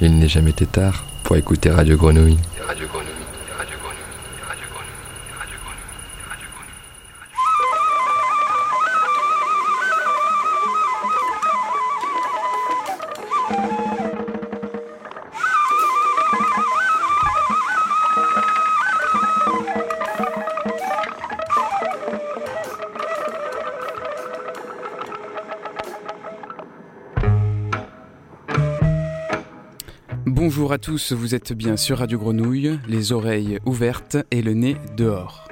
il n'est jamais été tard pour écouter Radio Grenouille. À tous, vous êtes bien sur Radio Grenouille, les oreilles ouvertes et le nez dehors.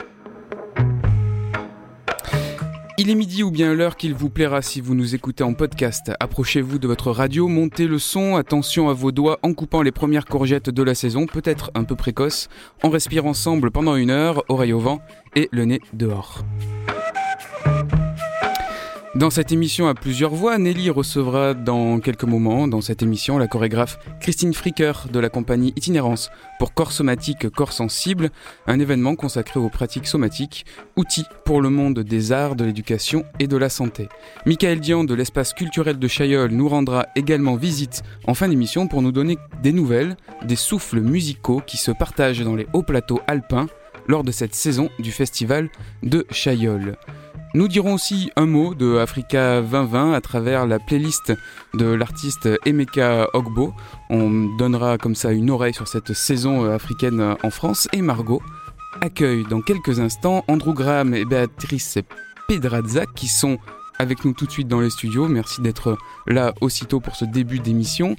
Il est midi ou bien l'heure qu'il vous plaira si vous nous écoutez en podcast. Approchez-vous de votre radio, montez le son, attention à vos doigts en coupant les premières courgettes de la saison, peut-être un peu précoce. On respire ensemble pendant une heure, oreille au vent et le nez dehors. Dans cette émission à plusieurs voix, Nelly recevra dans quelques moments dans cette émission la chorégraphe Christine Fricker de la compagnie Itinérance pour Corps Somatique, Corps Sensible, un événement consacré aux pratiques somatiques, outils pour le monde des arts, de l'éducation et de la santé. Michael Dian de l'espace culturel de Chailleul nous rendra également visite en fin d'émission pour nous donner des nouvelles, des souffles musicaux qui se partagent dans les hauts plateaux alpins lors de cette saison du festival de Chailleul. Nous dirons aussi un mot de Africa 2020 à travers la playlist de l'artiste Emeka Ogbo. On donnera comme ça une oreille sur cette saison africaine en France et Margot accueille dans quelques instants Andrew Graham et Béatrice Pedrazza qui sont avec nous tout de suite dans les studios. Merci d'être là aussitôt pour ce début d'émission.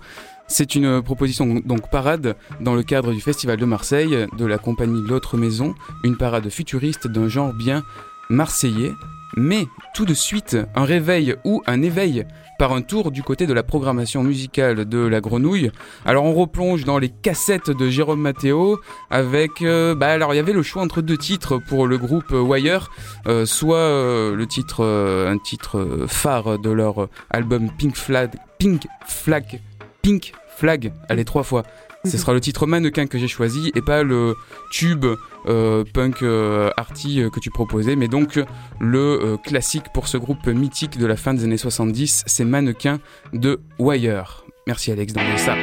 C'est une proposition donc parade dans le cadre du Festival de Marseille de la compagnie L'autre maison, une parade futuriste d'un genre bien marseillais. Mais tout de suite, un réveil ou un éveil par un tour du côté de la programmation musicale de la grenouille. Alors on replonge dans les cassettes de Jérôme Matteo avec... Euh, bah alors il y avait le choix entre deux titres pour le groupe Wire, euh, soit euh, le titre, un titre phare de leur album Pink Flag, Pink Flag, Pink Flag, allez trois fois, ce sera le titre mannequin que j'ai choisi et pas le tube euh, punk euh, arty euh, que tu proposais, mais donc le classique pour ce groupe mythique de la fin des années 70, c'est Mannequin de Wire. Merci Alex d'envoyer ça.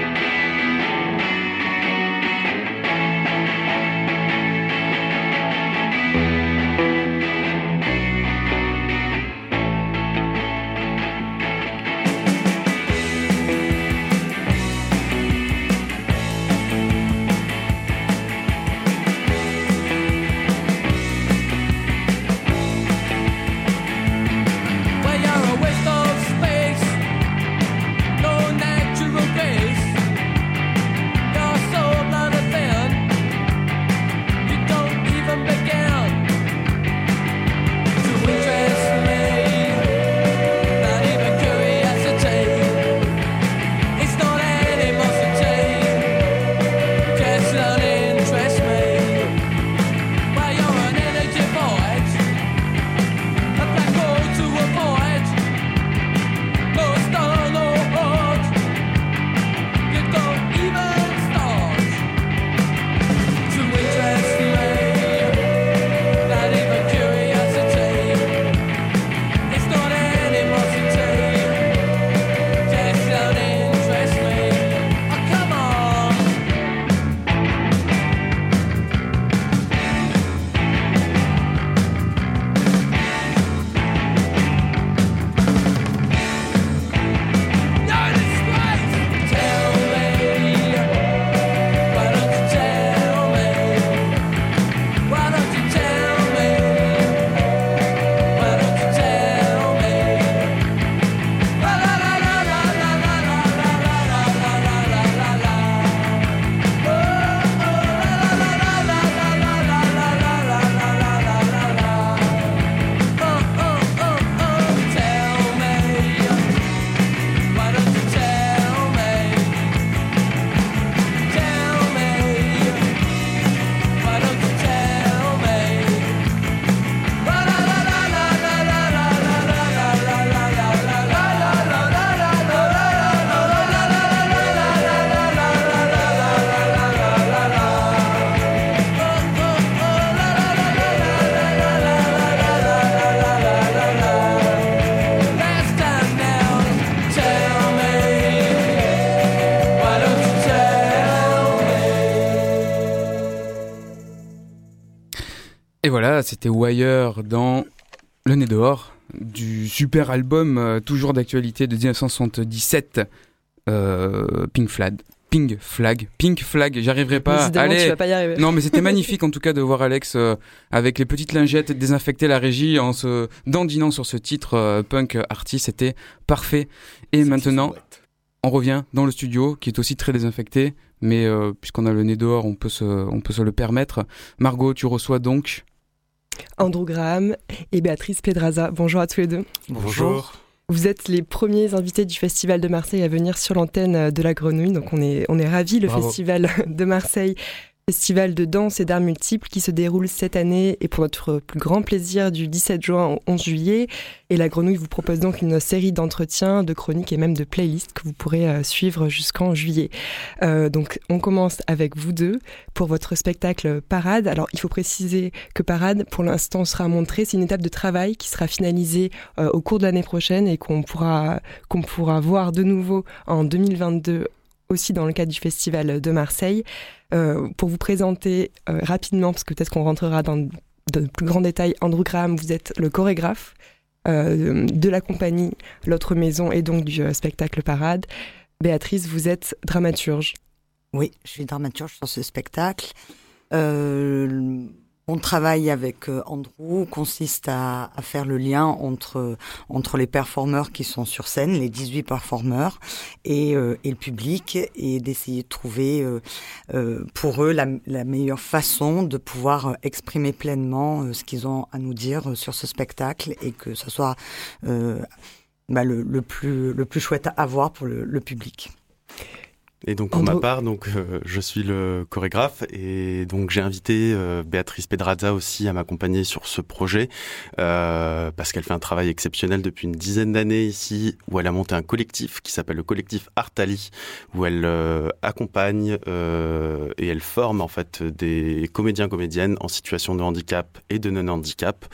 Et voilà, c'était Wire dans Le Nez dehors, du super album toujours d'actualité de 1977, Pink Flag. Pink Flag, Pink Flag, j'arriverai pas. Allez, tu vas pas y arriver. Non, mais c'était magnifique en tout cas de voir Alex avec les petites lingettes désinfecter la régie en se dandinant sur ce titre punk artiste, c'était parfait. Et maintenant, on revient dans le studio qui est aussi très désinfecté, mais euh, puisqu'on a le nez dehors, on peut, se, on peut se le permettre. Margot, tu reçois donc Andrew Graham et Béatrice Pedraza. Bonjour à tous les deux. Bonjour. Vous êtes les premiers invités du Festival de Marseille à venir sur l'antenne de la Grenouille, donc on est, on est ravis. Le Festival de Marseille festival de danse et d'arts multiples qui se déroule cette année et pour notre plus grand plaisir du 17 juin au 11 juillet. Et la Grenouille vous propose donc une série d'entretiens, de chroniques et même de playlists que vous pourrez euh, suivre jusqu'en juillet. Euh, donc on commence avec vous deux pour votre spectacle Parade. Alors il faut préciser que Parade pour l'instant sera montré, c'est une étape de travail qui sera finalisée euh, au cours de l'année prochaine et qu'on pourra, qu'on pourra voir de nouveau en 2022 aussi dans le cadre du Festival de Marseille. Euh, pour vous présenter euh, rapidement, parce que peut-être qu'on rentrera dans de plus grands détails, Andrew Graham, vous êtes le chorégraphe euh, de la compagnie L'autre maison et donc du spectacle Parade. Béatrice, vous êtes dramaturge. Oui, je suis dramaturge sur ce spectacle. Mon travail avec euh, Andrew consiste à, faire le lien entre, entre les performeurs qui sont sur scène, les 18 performeurs, et, euh, et le public, et d'essayer de trouver euh, pour eux la, meilleure façon de pouvoir exprimer pleinement ce qu'ils ont à nous dire sur ce spectacle, et que ce soit bah, le, plus, le plus chouette à voir pour le public. Et donc pour ma part, donc euh, je suis le chorégraphe et donc j'ai invité euh, Béatrice Pedraza aussi à m'accompagner sur ce projet euh, parce qu'elle fait un travail exceptionnel depuis une dizaine d'années ici où elle a monté un collectif qui s'appelle le collectif Artali où elle accompagne et elle forme en fait des comédiens comédiennes en situation de handicap et de non handicap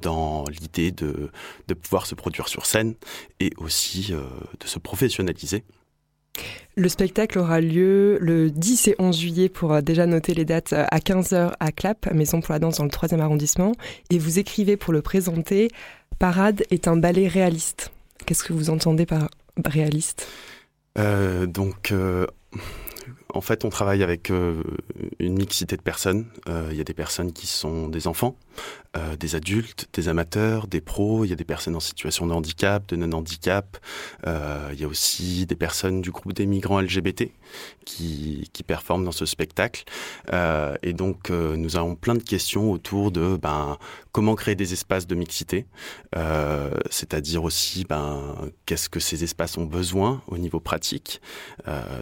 dans l'idée de de pouvoir se produire sur scène et aussi de se professionnaliser. Le spectacle aura lieu le 10 et 11 juillet pour euh, déjà noter les dates euh, à 15h à Clap, Maison pour la danse dans le 3e arrondissement. Et vous écrivez pour le présenter, Parade est un ballet réaliste. Qu'est-ce que vous entendez par réaliste? Euh, Donc, en fait, on travaille avec une mixité de personnes. Il y a des personnes qui sont des enfants, euh, des adultes, des amateurs, des pros, il y a des personnes en situation de handicap, de non-handicap, euh, il y a aussi des personnes du groupe des migrants LGBT qui, qui performent dans ce spectacle. Euh, et donc euh, nous avons plein de questions autour de ben, comment créer des espaces de mixité, euh, c'est-à-dire aussi ben, qu'est-ce que ces espaces ont besoin au niveau pratique.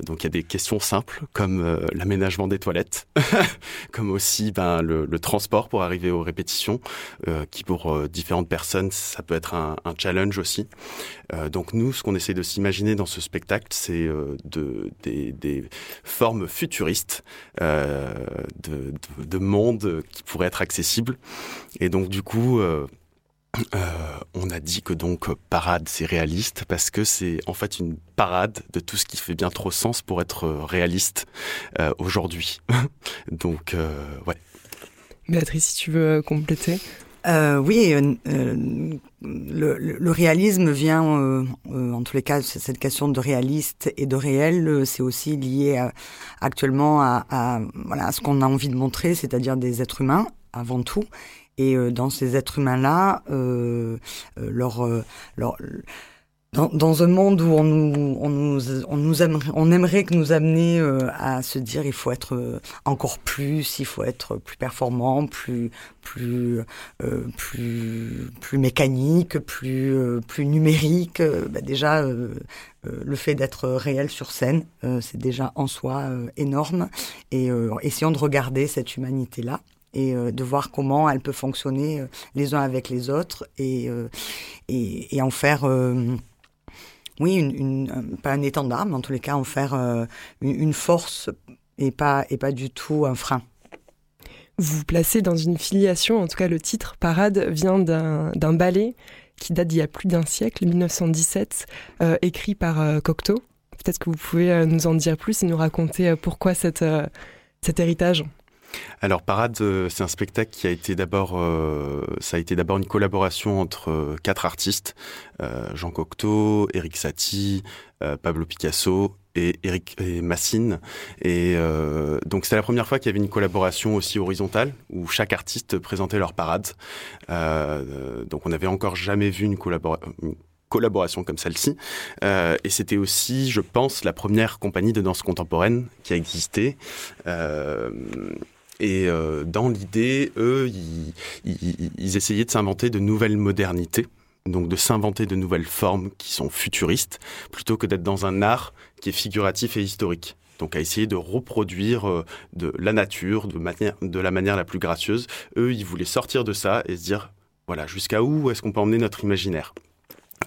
donc il y a des questions simples comme l'aménagement des toilettes, comme aussi ben, le, le transport pour arriver aux répétitions euh, qui pour euh, différentes personnes, ça peut être un, challenge aussi. Euh, donc nous, ce qu'on essaie de s'imaginer dans ce spectacle, c'est de, des, formes futuristes de, de, monde qui pourraient être accessibles. Et donc du coup... on a dit que donc parade c'est réaliste parce que c'est en fait une parade de tout ce qui fait bien trop sens pour être réaliste aujourd'hui. donc ouais. Béatrice, si tu veux euh, compléter. Euh, oui, euh, le, le, réalisme vient, en tous les cas, cette question de réaliste et de réel, c'est aussi lié actuellement à, à, voilà, à ce qu'on a envie de montrer, c'est-à-dire des êtres humains avant tout. Et dans ces êtres humains-là, leur, leur dans, dans, un monde où on nous, on nous, on nous aimerait, on aimerait que nous amener euh, à se dire il faut être euh, encore plus, il faut être plus performant, plus, plus, euh, plus, plus mécanique, plus, plus numérique. Bah déjà, le fait d'être réel sur scène, c'est déjà en soi énorme. Et essayons de regarder cette humanité-là et de voir comment elle peut fonctionner les uns avec les autres et, et, et en faire oui, pas un étendard, mais en tous les cas en faire euh, une, force et pas, et pas du tout un frein. Vous vous placez dans une filiation, en tout cas le titre Parade vient d'un ballet qui date d'il y a plus d'un siècle, 1917, euh, écrit par euh, Cocteau. Peut-être que vous pouvez nous en dire plus et nous raconter pourquoi cette, cet héritage? Alors Parade, euh, c'est un spectacle qui a été d'abord, euh, ça a été d'abord une collaboration entre euh, quatre artistes Jean Cocteau, Eric Satie, Pablo Picasso et Eric et Massine. Et donc c'est la première fois qu'il y avait une collaboration aussi horizontale où chaque artiste présentait leur parade. donc on n'avait encore jamais vu une collaboration comme celle-ci. Et c'était aussi, je pense, la première compagnie de danse contemporaine qui a existé. Euh, et euh, dans l'idée, eux, ils, essayaient de s'inventer de nouvelles modernités, donc de s'inventer de nouvelles formes qui sont futuristes, plutôt que d'être dans un art qui est figuratif et historique. Donc à essayer de reproduire de la nature de, manière, de la manière la plus gracieuse. Eux, ils voulaient sortir de ça et se dire, voilà, jusqu'à où est-ce qu'on peut emmener notre imaginaire?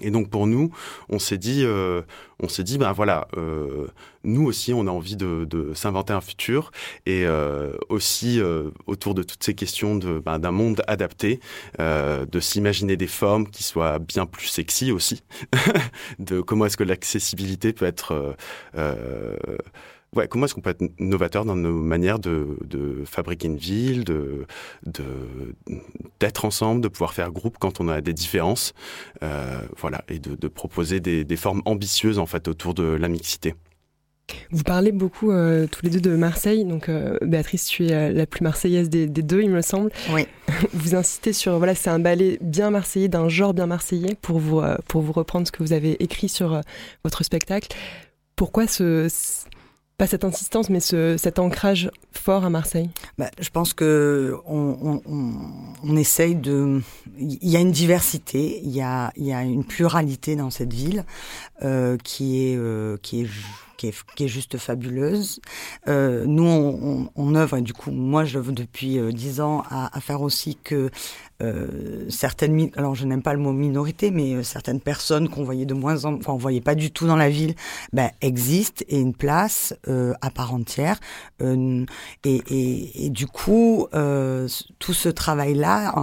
Et donc pour nous, on s'est dit, euh, on s'est dit, ben voilà, euh, nous aussi, on a envie de, de s'inventer un futur. Et euh, aussi euh, autour de toutes ces questions de ben, d'un monde adapté, euh, de s'imaginer des formes qui soient bien plus sexy aussi, de comment est-ce que l'accessibilité peut être ouais, comment est-ce qu'on peut être novateur dans nos manières de, de fabriquer une ville, de d'être ensemble, de pouvoir faire groupe quand on a des différences, euh, voilà, et de, de proposer des, des, formes ambitieuses en fait autour de la mixité. Vous parlez beaucoup euh, tous les deux de Marseille, donc euh, Béatrice, tu es euh, la plus marseillaise des, des, deux, il me semble. Oui. Vous insistez sur, voilà, c'est un ballet bien marseillais, d'un genre bien marseillais, pour vous, pour vous reprendre ce que vous avez écrit sur votre spectacle. Pourquoi ce, pas cette insistance, mais ce, cet ancrage fort à Marseille bah, Je pense que on, on, on, essaye de. Il y a une diversité, il y a, y a une pluralité dans cette ville euh, qui est euh, qui est qui est, qui est, juste fabuleuse. Euh, nous, on, on, œuvre, et du coup, moi, veux depuis dix ans à, à, faire aussi que euh, certaines, alors je n'aime pas le mot minorité, mais euh, certaines personnes qu'on voyait de moins en, enfin on voyait pas du tout dans la ville, ben, existent et une place euh, à part entière. Et, du coup, tout ce travail-là,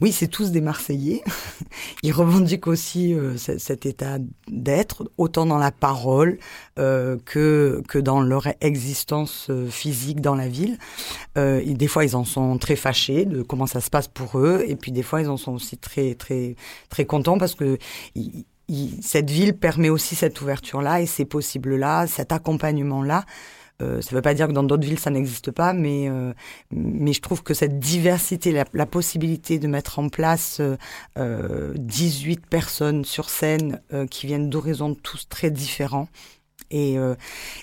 oui, c'est tous des Marseillais. Ils revendiquent aussi cet état d'être, autant dans la parole que que dans leur existence physique dans la ville. Et des fois, ils en sont très fâchés de comment ça se passe pour eux et puis des fois, ils en sont aussi très, très, très contents parce que cette ville permet aussi cette ouverture-là et ces possibles-là, cet accompagnement-là. Euh, ça ne veut pas dire que dans d'autres villes ça n'existe pas, mais euh, mais je trouve que cette diversité, la, possibilité de mettre en place euh, 18 personnes sur scène euh, qui viennent d'horizons tous très différents, euh,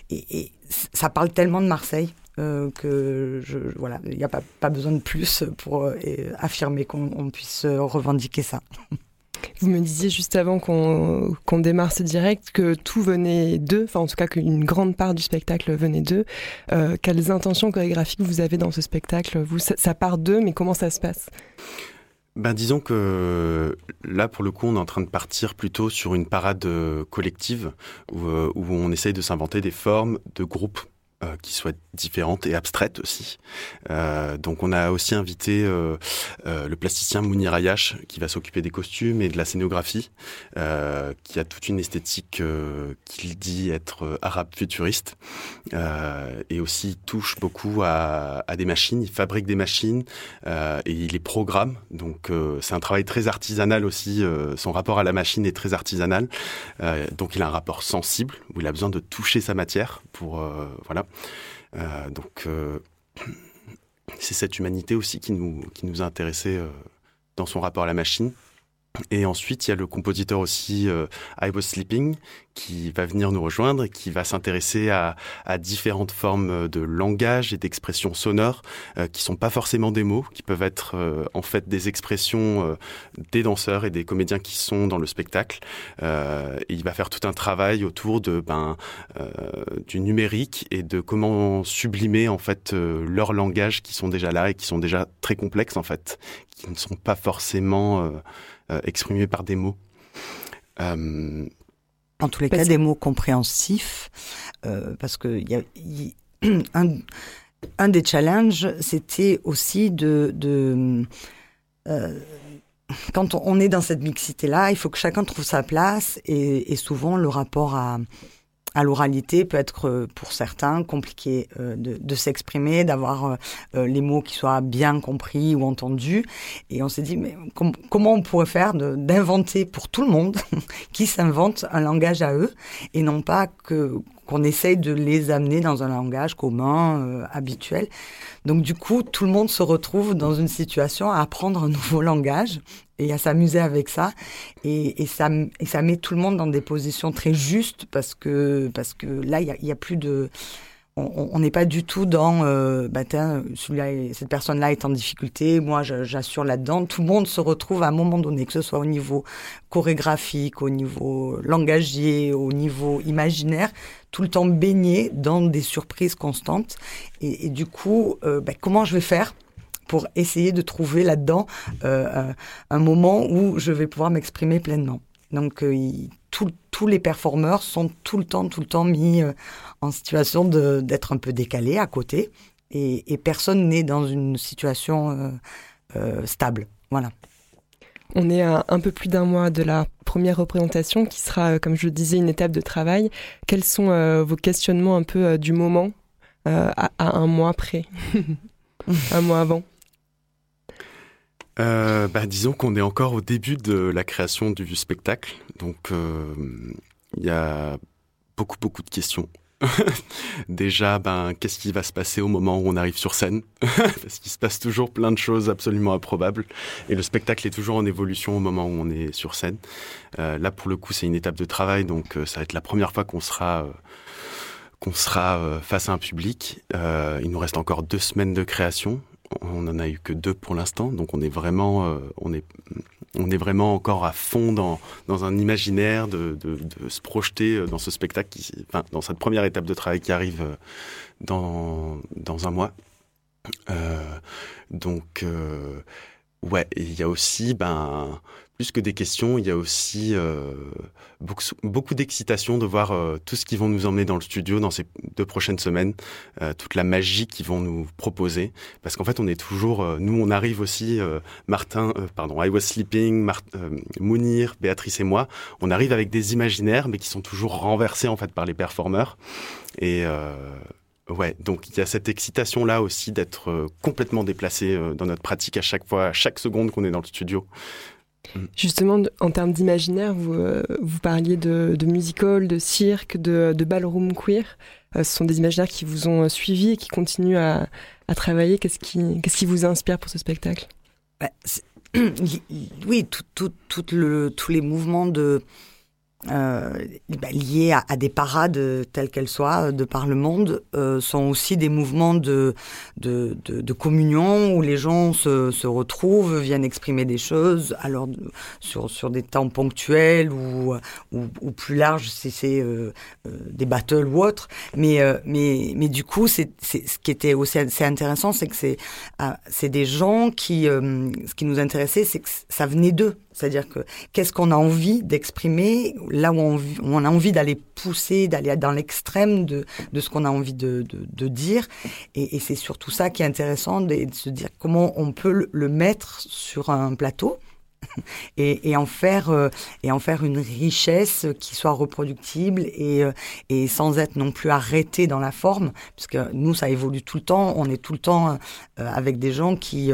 et, ça parle tellement de Marseille euh, que je, voilà, il n'y a pas, pas, besoin de plus pour euh, affirmer qu'on puisse revendiquer ça. Vous me disiez juste avant qu'on qu démarre ce direct que tout venait d'eux, enfin en tout cas qu'une grande part du spectacle venait d'eux. Euh, quelles intentions chorégraphiques vous avez dans ce spectacle? Vous, ça, ça part d'eux, mais comment ça se passe? Ben, disons que là, pour le coup, on est en train de partir plutôt sur une parade collective où, où on essaye de s'inventer des formes de groupes euh, qui soit différente et abstraite aussi. Euh, donc on a aussi invité euh, euh, le plasticien Mounir Ayash qui va s'occuper des costumes et de la scénographie, euh, qui a toute une esthétique euh, qu'il dit être arabe futuriste et aussi touche beaucoup à, à, des machines. Il fabrique des machines et il les programme. Donc c'est un travail très artisanal aussi. son rapport à la machine est très artisanal. donc il a un rapport sensible où il a besoin de toucher sa matière pour voilà. Euh, donc, euh, c'est cette humanité aussi qui nous, a intéressés euh, dans son rapport à la machine. Et ensuite, il y a le compositeur aussi euh, I Was Sleeping qui va venir nous rejoindre et qui va s'intéresser à, à, différentes formes de langage et d'expressions sonores euh, qui sont pas forcément des mots, qui peuvent être euh, en fait des expressions euh, des danseurs et des comédiens qui sont dans le spectacle. Euh, et il va faire tout un travail autour de ben euh, du numérique et de comment sublimer en fait leurs langages qui sont déjà là et qui sont déjà très complexes en fait, qui ne sont pas forcément euh, exprimés par des mots. Euh, en tous les parce cas, des mots compréhensifs, euh, parce que y a, y, un, un, des challenges, c'était aussi de, de quand on est dans cette mixité-là, il faut que chacun trouve sa place et, et souvent le rapport à, à l'oralité peut être euh, pour certains compliqué euh, de, s'exprimer, d'avoir euh, les mots qui soient bien compris ou entendus. Et on s'est dit, mais comment on pourrait faire d'inventer pour tout le monde qui s'invente un langage à eux et non pas que qu'on essaye de les amener dans un langage commun, habituel. Donc du coup, tout le monde se retrouve dans une situation à apprendre un nouveau langage et à s'amuser avec ça. Et, ça. et ça met tout le monde dans des positions très justes parce que, parce que là, il n'y a, a, plus de... On n'est pas du tout dans, euh, bah, cette personne-là est en difficulté, moi j'assure là-dedans. Tout le monde se retrouve à un moment donné, que ce soit au niveau chorégraphique, au niveau langagier, au niveau imaginaire, tout le temps baigné dans des surprises constantes. Et, et du coup, euh, bah, comment je vais faire pour essayer de trouver là-dedans euh, un, moment où je vais pouvoir m'exprimer pleinement? Donc euh, tous les performeurs sont tout le temps, tout le temps mis euh, en situation d'être un peu décalés à côté et, personne n'est dans une situation stable. Voilà. On est à un peu plus d'un mois de la première représentation qui sera, comme je le disais, une étape de travail. Quels sont vos questionnements un peu du moment à, un mois près? Un mois avant? Euh, bah, Disons qu'on est encore au début de la création du spectacle, donc euh, il y a beaucoup beaucoup de questions. Déjà, ben, qu'est-ce qui va se passer au moment où on arrive sur scène? Parce qu'il se passe toujours plein de choses absolument improbables. Et le spectacle est toujours en évolution au moment où on est sur scène. Euh, là, pour le coup, c'est une étape de travail, donc ça va être la première fois qu'on sera... Qu'on sera face à un public. il nous reste encore deux semaines de création on n'en a eu que deux pour l'instant, donc on est vraiment, euh, on est, on est vraiment encore à fond dans, dans un imaginaire de, de, se projeter euh, dans ce spectacle, qui, dans cette première étape de travail qui arrive euh, dans, dans un mois. Donc, ouais, il y a aussi, ben, plus que des questions, il y a aussi euh, beaucoup, beaucoup d'excitation de voir euh, tout ce qu'ils vont nous emmener dans le studio dans ces deux prochaines semaines, euh, toute la magie qu'ils vont nous proposer. Parce qu'en fait, on est toujours, euh, nous, on arrive aussi, Martin, pardon, I Was Sleeping, Mar Mounir, Béatrice et moi, on arrive avec des imaginaires, mais qui sont toujours renversés en fait par les performeurs. Et Ouais, donc il y a cette excitation là aussi d'être complètement déplacé dans notre pratique à chaque fois, à chaque seconde qu'on est dans le studio. Mm. Justement, en termes d'imaginaire, vous, euh, vous parliez de, de musical, de cirque, de, de ballroom queer. Euh, ce sont des imaginaires qui vous ont suivi et qui continuent à, à travailler. Qu'est-ce qui, qu'est-ce qui vous inspire pour ce spectacle? Bah, Oui, tout, tout, tout le, tous les mouvements de, bah, liées à, à, des parades euh, telles qu'elles soient euh, de par le monde sont aussi des mouvements de, de, de, de, communion où les gens se, se retrouvent, viennent exprimer des choses, alors sur, sur des temps ponctuels ou, ou, plus larges si c'est des battles ou autres. Mais, mais, mais du coup, c'est, ce qui était aussi assez intéressant, c'est que c'est des gens qui, ce qui nous intéressait, c'est que ça venait d'eux. C'est-à-dire que qu'est-ce qu'on a envie d'exprimer là où on, a envie d'aller pousser, d'aller dans l'extrême de, de ce qu'on a envie de, de, dire. Et, c'est surtout ça qui est intéressant, de, de, se dire comment on peut le mettre sur un plateau. Et, et, en faire euh, et en faire une richesse qui soit reproductible et, euh, et sans être non plus arrêté dans la forme puisque nous ça évolue tout le temps on est tout le temps euh, avec des gens qui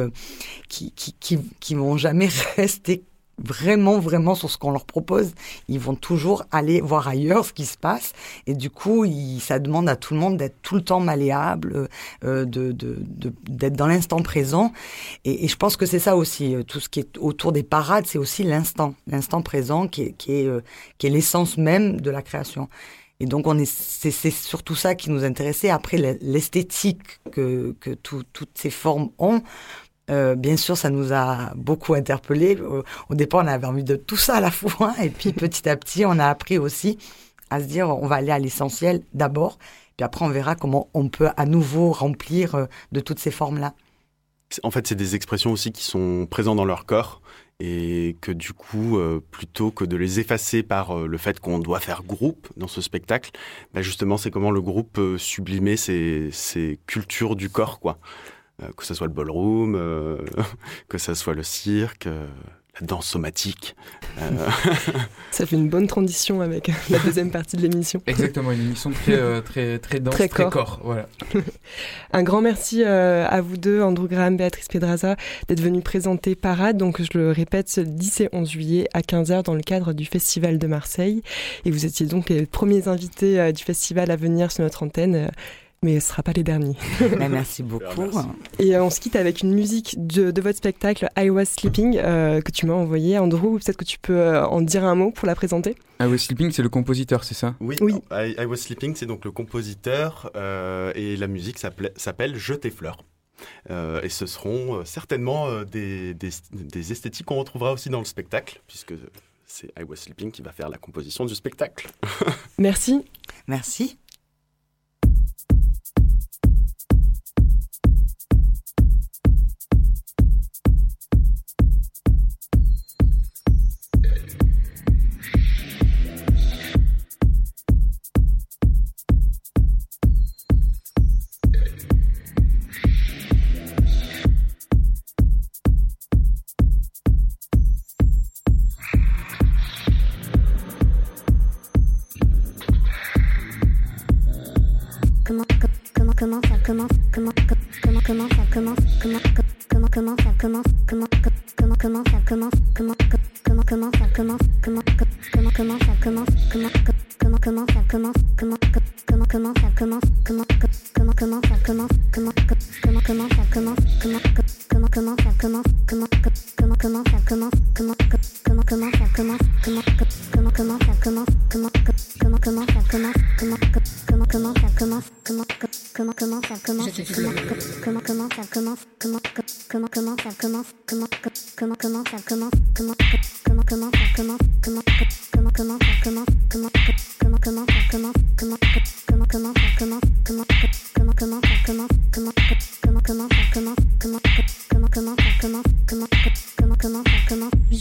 qui qui qui, qui vont jamais rester vraiment, vraiment sur ce qu'on leur propose. Ils vont toujours aller voir ailleurs ce qui se passe. Et du coup, il, ça demande à tout le monde d'être tout le temps malléable, euh, de, d'être dans l'instant présent. Et, je pense que c'est ça aussi. Euh, tout ce qui est autour des parades, c'est aussi l'instant, l'instant présent qui est, qui est, euh, qui est l'essence même de la création. Et donc, on est, c'est, c'est surtout ça qui nous intéressait. Après, l'esthétique que, que tout, toutes ces formes ont, euh, bien sûr, ça nous a beaucoup interpellés. Au, au, départ, on avait envie de tout ça à la fois. Et puis, petit à petit, on a appris aussi à se dire, on va aller à l'essentiel d'abord. Puis après, on verra comment on peut à nouveau remplir euh, de toutes ces formes-là. En fait, c'est des expressions aussi qui sont présentes dans leur corps et que du coup, euh, plutôt que de les effacer par euh, le fait qu'on doit faire groupe dans ce spectacle, bah justement, c'est comment le groupe peut sublimer ces, ces cultures du corps, quoi. Euh, que ce soit le ballroom, euh, que ce soit le cirque, euh, danse somatique. Ça fait une bonne transition avec la deuxième partie de l'émission. Exactement, une émission très, très, très dense, très, corps. voilà. Un grand merci à vous deux, Andrew Graham, Béatrice Pedraza, d'être venus présenter Parade. Donc, je le répète, ce 10 et 11 juillet à 15h dans le cadre du Festival de Marseille. Et vous étiez donc les premiers invités du festival à venir sur notre antenne mais ce ne sera pas les derniers. Bah, merci beaucoup. Et euh, on se quitte avec une musique de, votre spectacle I Was Sleeping euh, que tu m'as envoyé. Andrew, peut-être que tu peux euh, en dire un mot pour la présenter? I Was Sleeping, c'est le compositeur, c'est ça? Oui, oui. I, Was Sleeping, c'est donc le compositeur et la musique s'appelle Je tes fleurs. et ce seront certainement des, des, des esthétiques qu'on retrouvera aussi dans le spectacle, puisque c'est I Was Sleeping qui va faire la composition du spectacle. Merci. Merci.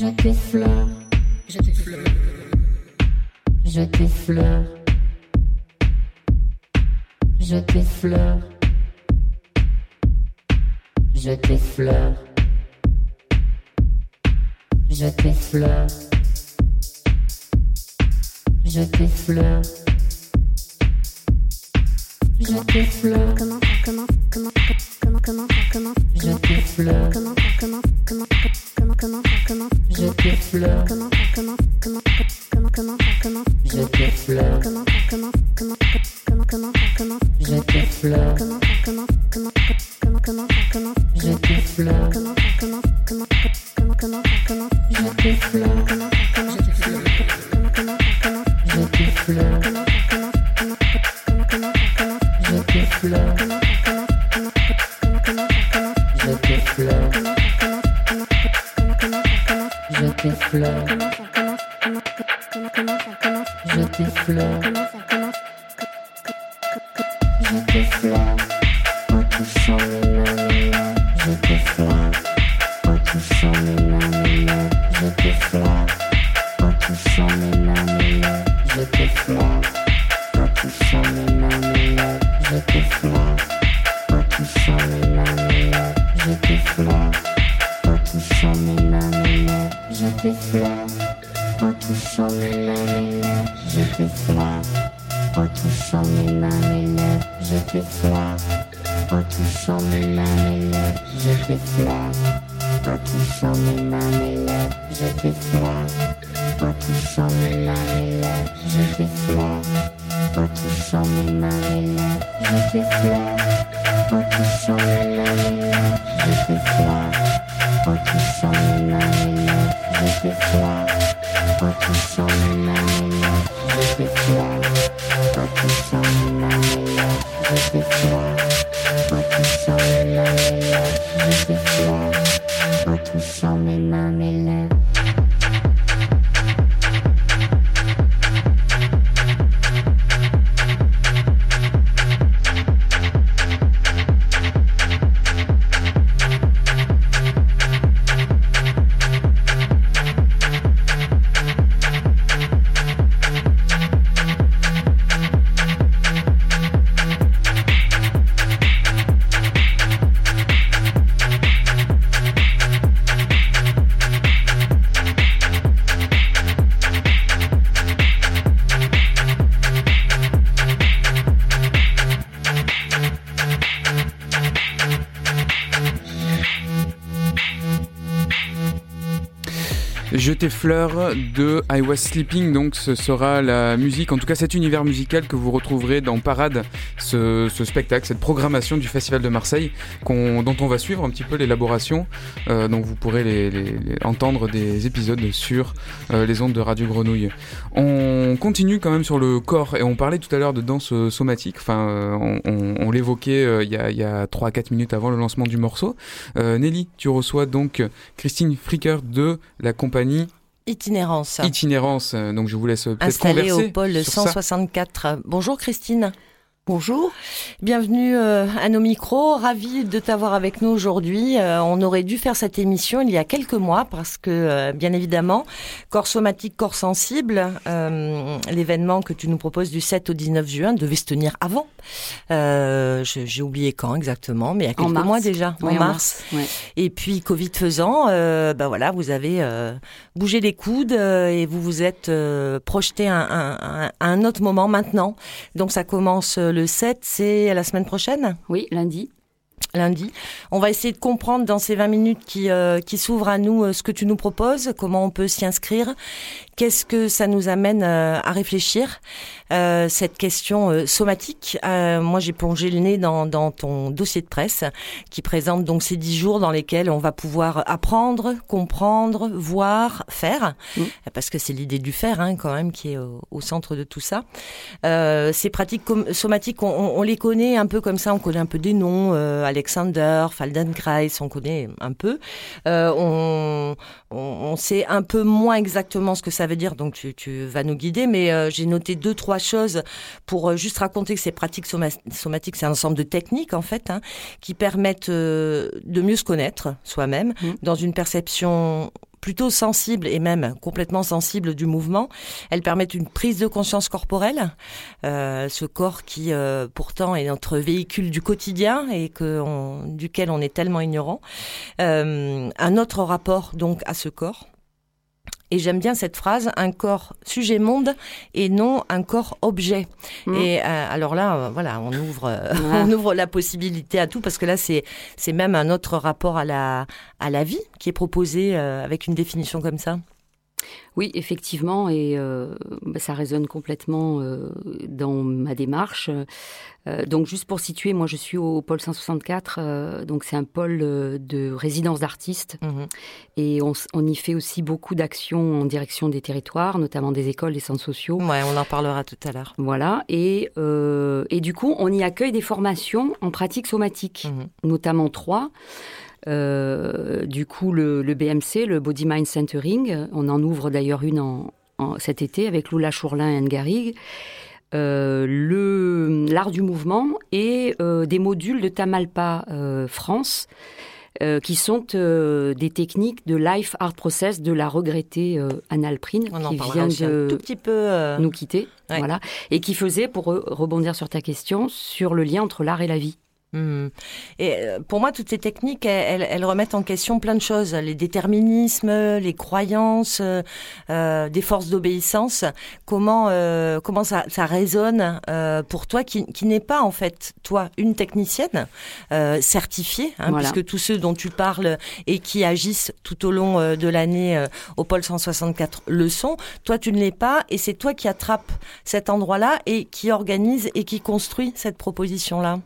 Je t'effleure. Je t'effleure. Je t'effleure. Je t'effleure. Je t'effleure. Je t'effleure. Je t'effleure. Je t'effleure. Comment, comment, comment, comment, comment, comment, comment, comment, comment, comment, comment, des fleurs. Comment comment comment comment comment comment J'ai des fleurs. Comment comment comment comment comment comment J'ai fleurs. Comment Je fleurs de I Was Sleeping, donc ce sera la musique, en tout cas cet univers musical que vous retrouverez dans Parade, ce, spectacle, cette programmation du Festival de Marseille, dont on va suivre un petit peu l'élaboration. Euh, donc vous pourrez les, entendre des épisodes sur euh, les ondes de Radio Grenouille. On continue quand même sur le corps, et on parlait tout à l'heure de danse somatique, enfin on, l'évoquait euh, il y a, a 3-4 minutes avant le lancement du morceau. Nelly, tu reçois donc Christine Fricker de la compagnie Itinérance. Itinérance, donc je vous laisse peut-être Installé au pôle 164. Bonjour Christine. Bonjour. Bienvenue euh, à nos micros. Ravi de t'avoir avec nous aujourd'hui. Euh, on aurait dû faire cette émission il y a quelques mois parce que, euh, bien évidemment, corps somatique, corps sensible, l'événement que tu nous proposes du 7 au 19 juin devait se tenir avant. J'ai oublié quand exactement, mais il y a quelques mois déjà, en mars. Et puis Covid faisant, ben voilà, vous avez bougé les coudes et vous vous êtes projeté à un, autre moment maintenant. Donc ça commence le 7, c'est la semaine prochaine Oui, lundi lundi. On va essayer de comprendre dans ces 20 minutes qui, euh, qui s'ouvrent à nous euh, ce que tu nous proposes, comment on peut s'y inscrire, qu'est-ce que ça nous amène euh, à réfléchir, cette question somatique? moi, j'ai plongé le nez dans, dans ton dossier de presse qui présente donc ces 10 jours dans lesquels on va pouvoir apprendre, comprendre, voir, faire, mmh. parce que c'est l'idée du faire hein, quand même qui est au, centre de tout ça. ces pratiques somatiques, on, on, les connaît un peu comme ça, on connaît un peu des noms. Alexander, Feldenkrais, on connaît un peu. Euh, on, on, sait un peu moins exactement ce que ça veut dire, donc tu, vas nous guider. Mais euh, j'ai noté deux, trois choses pour euh, juste raconter que ces pratiques somatiques, c'est un ensemble de techniques en fait, hein, qui permettent de mieux se connaître soi-même mmh. dans une perception plutôt sensible et même complètement sensible du mouvement. Elles permettent une prise de conscience corporelle, euh, ce corps qui euh, pourtant est notre véhicule du quotidien et que duquel on est tellement ignorant. Euh, un autre rapport donc à ce corps et j'aime bien cette phrase, un corps sujet monde et non un corps objet. Mm. Et euh, alors là, euh, voilà, on ouvre, euh, on ouvre la possibilité à tout parce que là, c'est c'est même un autre rapport à la à la vie qui est proposé avec une définition comme ça. Oui, effectivement, et euh, bah, ça résonne complètement euh, dans ma démarche. Euh, donc, juste pour situer, moi, je suis au pôle 164, donc c'est un pôle de résidence d'artistes, mhm. et on, y fait aussi beaucoup d'actions en direction des territoires, notamment des écoles, des centres sociaux. Ouais, on en parlera tout à l'heure. Voilà, et, et du coup, on y accueille des formations en pratique somatique, mhm. notamment trois. Euh, du coup, le, BMC, le Body Mind Centering, on en ouvre d'ailleurs une en, cet été avec Lula Chourlin et Ngarig. Euh, l'art du mouvement et euh, des modules de Tamalpa France qui sont des techniques de life art process de la regrettée Anne Alprine qui vient de tout petit peu nous quitter voilà et qui faisait pour rebondir sur ta question sur le lien entre l'art et la vie Hmm. Et euh, pour moi, toutes ces techniques, elles, remettent en question plein de choses, les déterminismes, les croyances, euh, euh des forces d'obéissance. Comment euh, comment ça, ça résonne euh, pour toi, qui, qui n'est pas en fait toi une technicienne certifiée, hein, puisque tous ceux dont tu parles et qui agissent tout au long de l'année au pôle 164 le sont. Toi, tu ne l'es pas, et c'est toi qui attrape cet endroit-là et qui organise et qui construit cette proposition-là.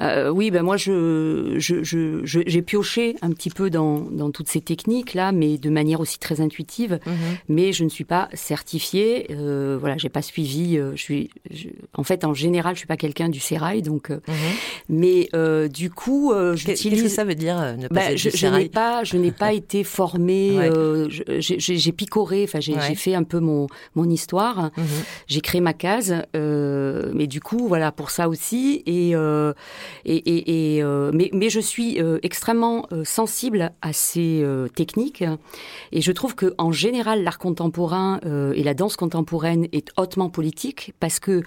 Euh, oui, ben moi, je, j'ai je, je, pioché un petit peu dans, dans, toutes ces techniques-là, mais de manière aussi très intuitive. Mhm. Mais je ne suis pas certifiée. Euh, voilà, j'ai pas suivi. Euh, je suis, en fait, en général, je suis pas quelqu'un du sérail, donc. Euh, mhm. Mais euh, du coup, j'utilise. Qu'est-ce que ça veut dire ne pas ben, je, je n'ai pas, je n'ai pas été formée. j'ai picoré. Enfin, j'ai fait un peu mon mon histoire. Mhm. J'ai créé ma case. mais du coup, voilà, pour ça aussi et et, euh, mais, je suis euh, extrêmement euh, sensible à ces techniques et je trouve que en général l'art contemporain et la danse contemporaine est hautement politique parce que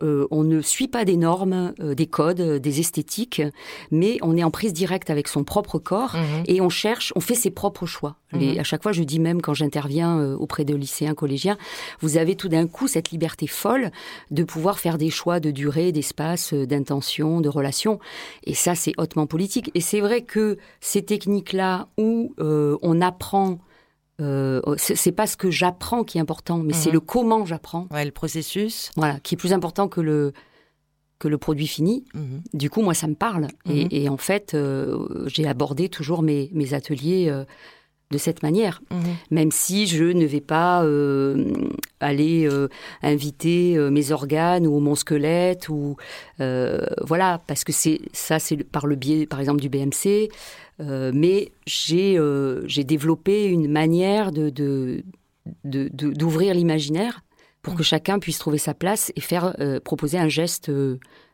on ne suit pas des normes, des codes, des esthétiques, mais on est en prise directe avec son propre corps mhm. et on cherche, on fait ses propres choix. Mhm. à chaque fois, je dis même quand j'interviens auprès de lycéens, collégiens, vous avez tout d'un coup cette liberté folle de pouvoir faire des choix de durée, d'espace, d'intention, de relations. Et ça, c'est hautement politique. Et c'est vrai que ces techniques-là où euh, on apprend euh, c'est pas ce que j'apprends qui est important, mais c'est mhm. le comment j'apprends. Ouais, le processus. Voilà, qui est plus important que le que le produit fini. Mhm. Du coup, moi, ça me parle. Et, en fait, euh, j'ai abordé toujours mes, mes ateliers euh, de cette manière, même si je ne vais pas aller inviter mes organes ou mon squelette ou voilà, parce que c'est ça, c'est par le biais, par exemple, du BMC. Euh, mais euh, j'ai développé une manière de, d'ouvrir l'imaginaire pour que mmh. chacun puisse trouver sa place et faire euh, proposer un geste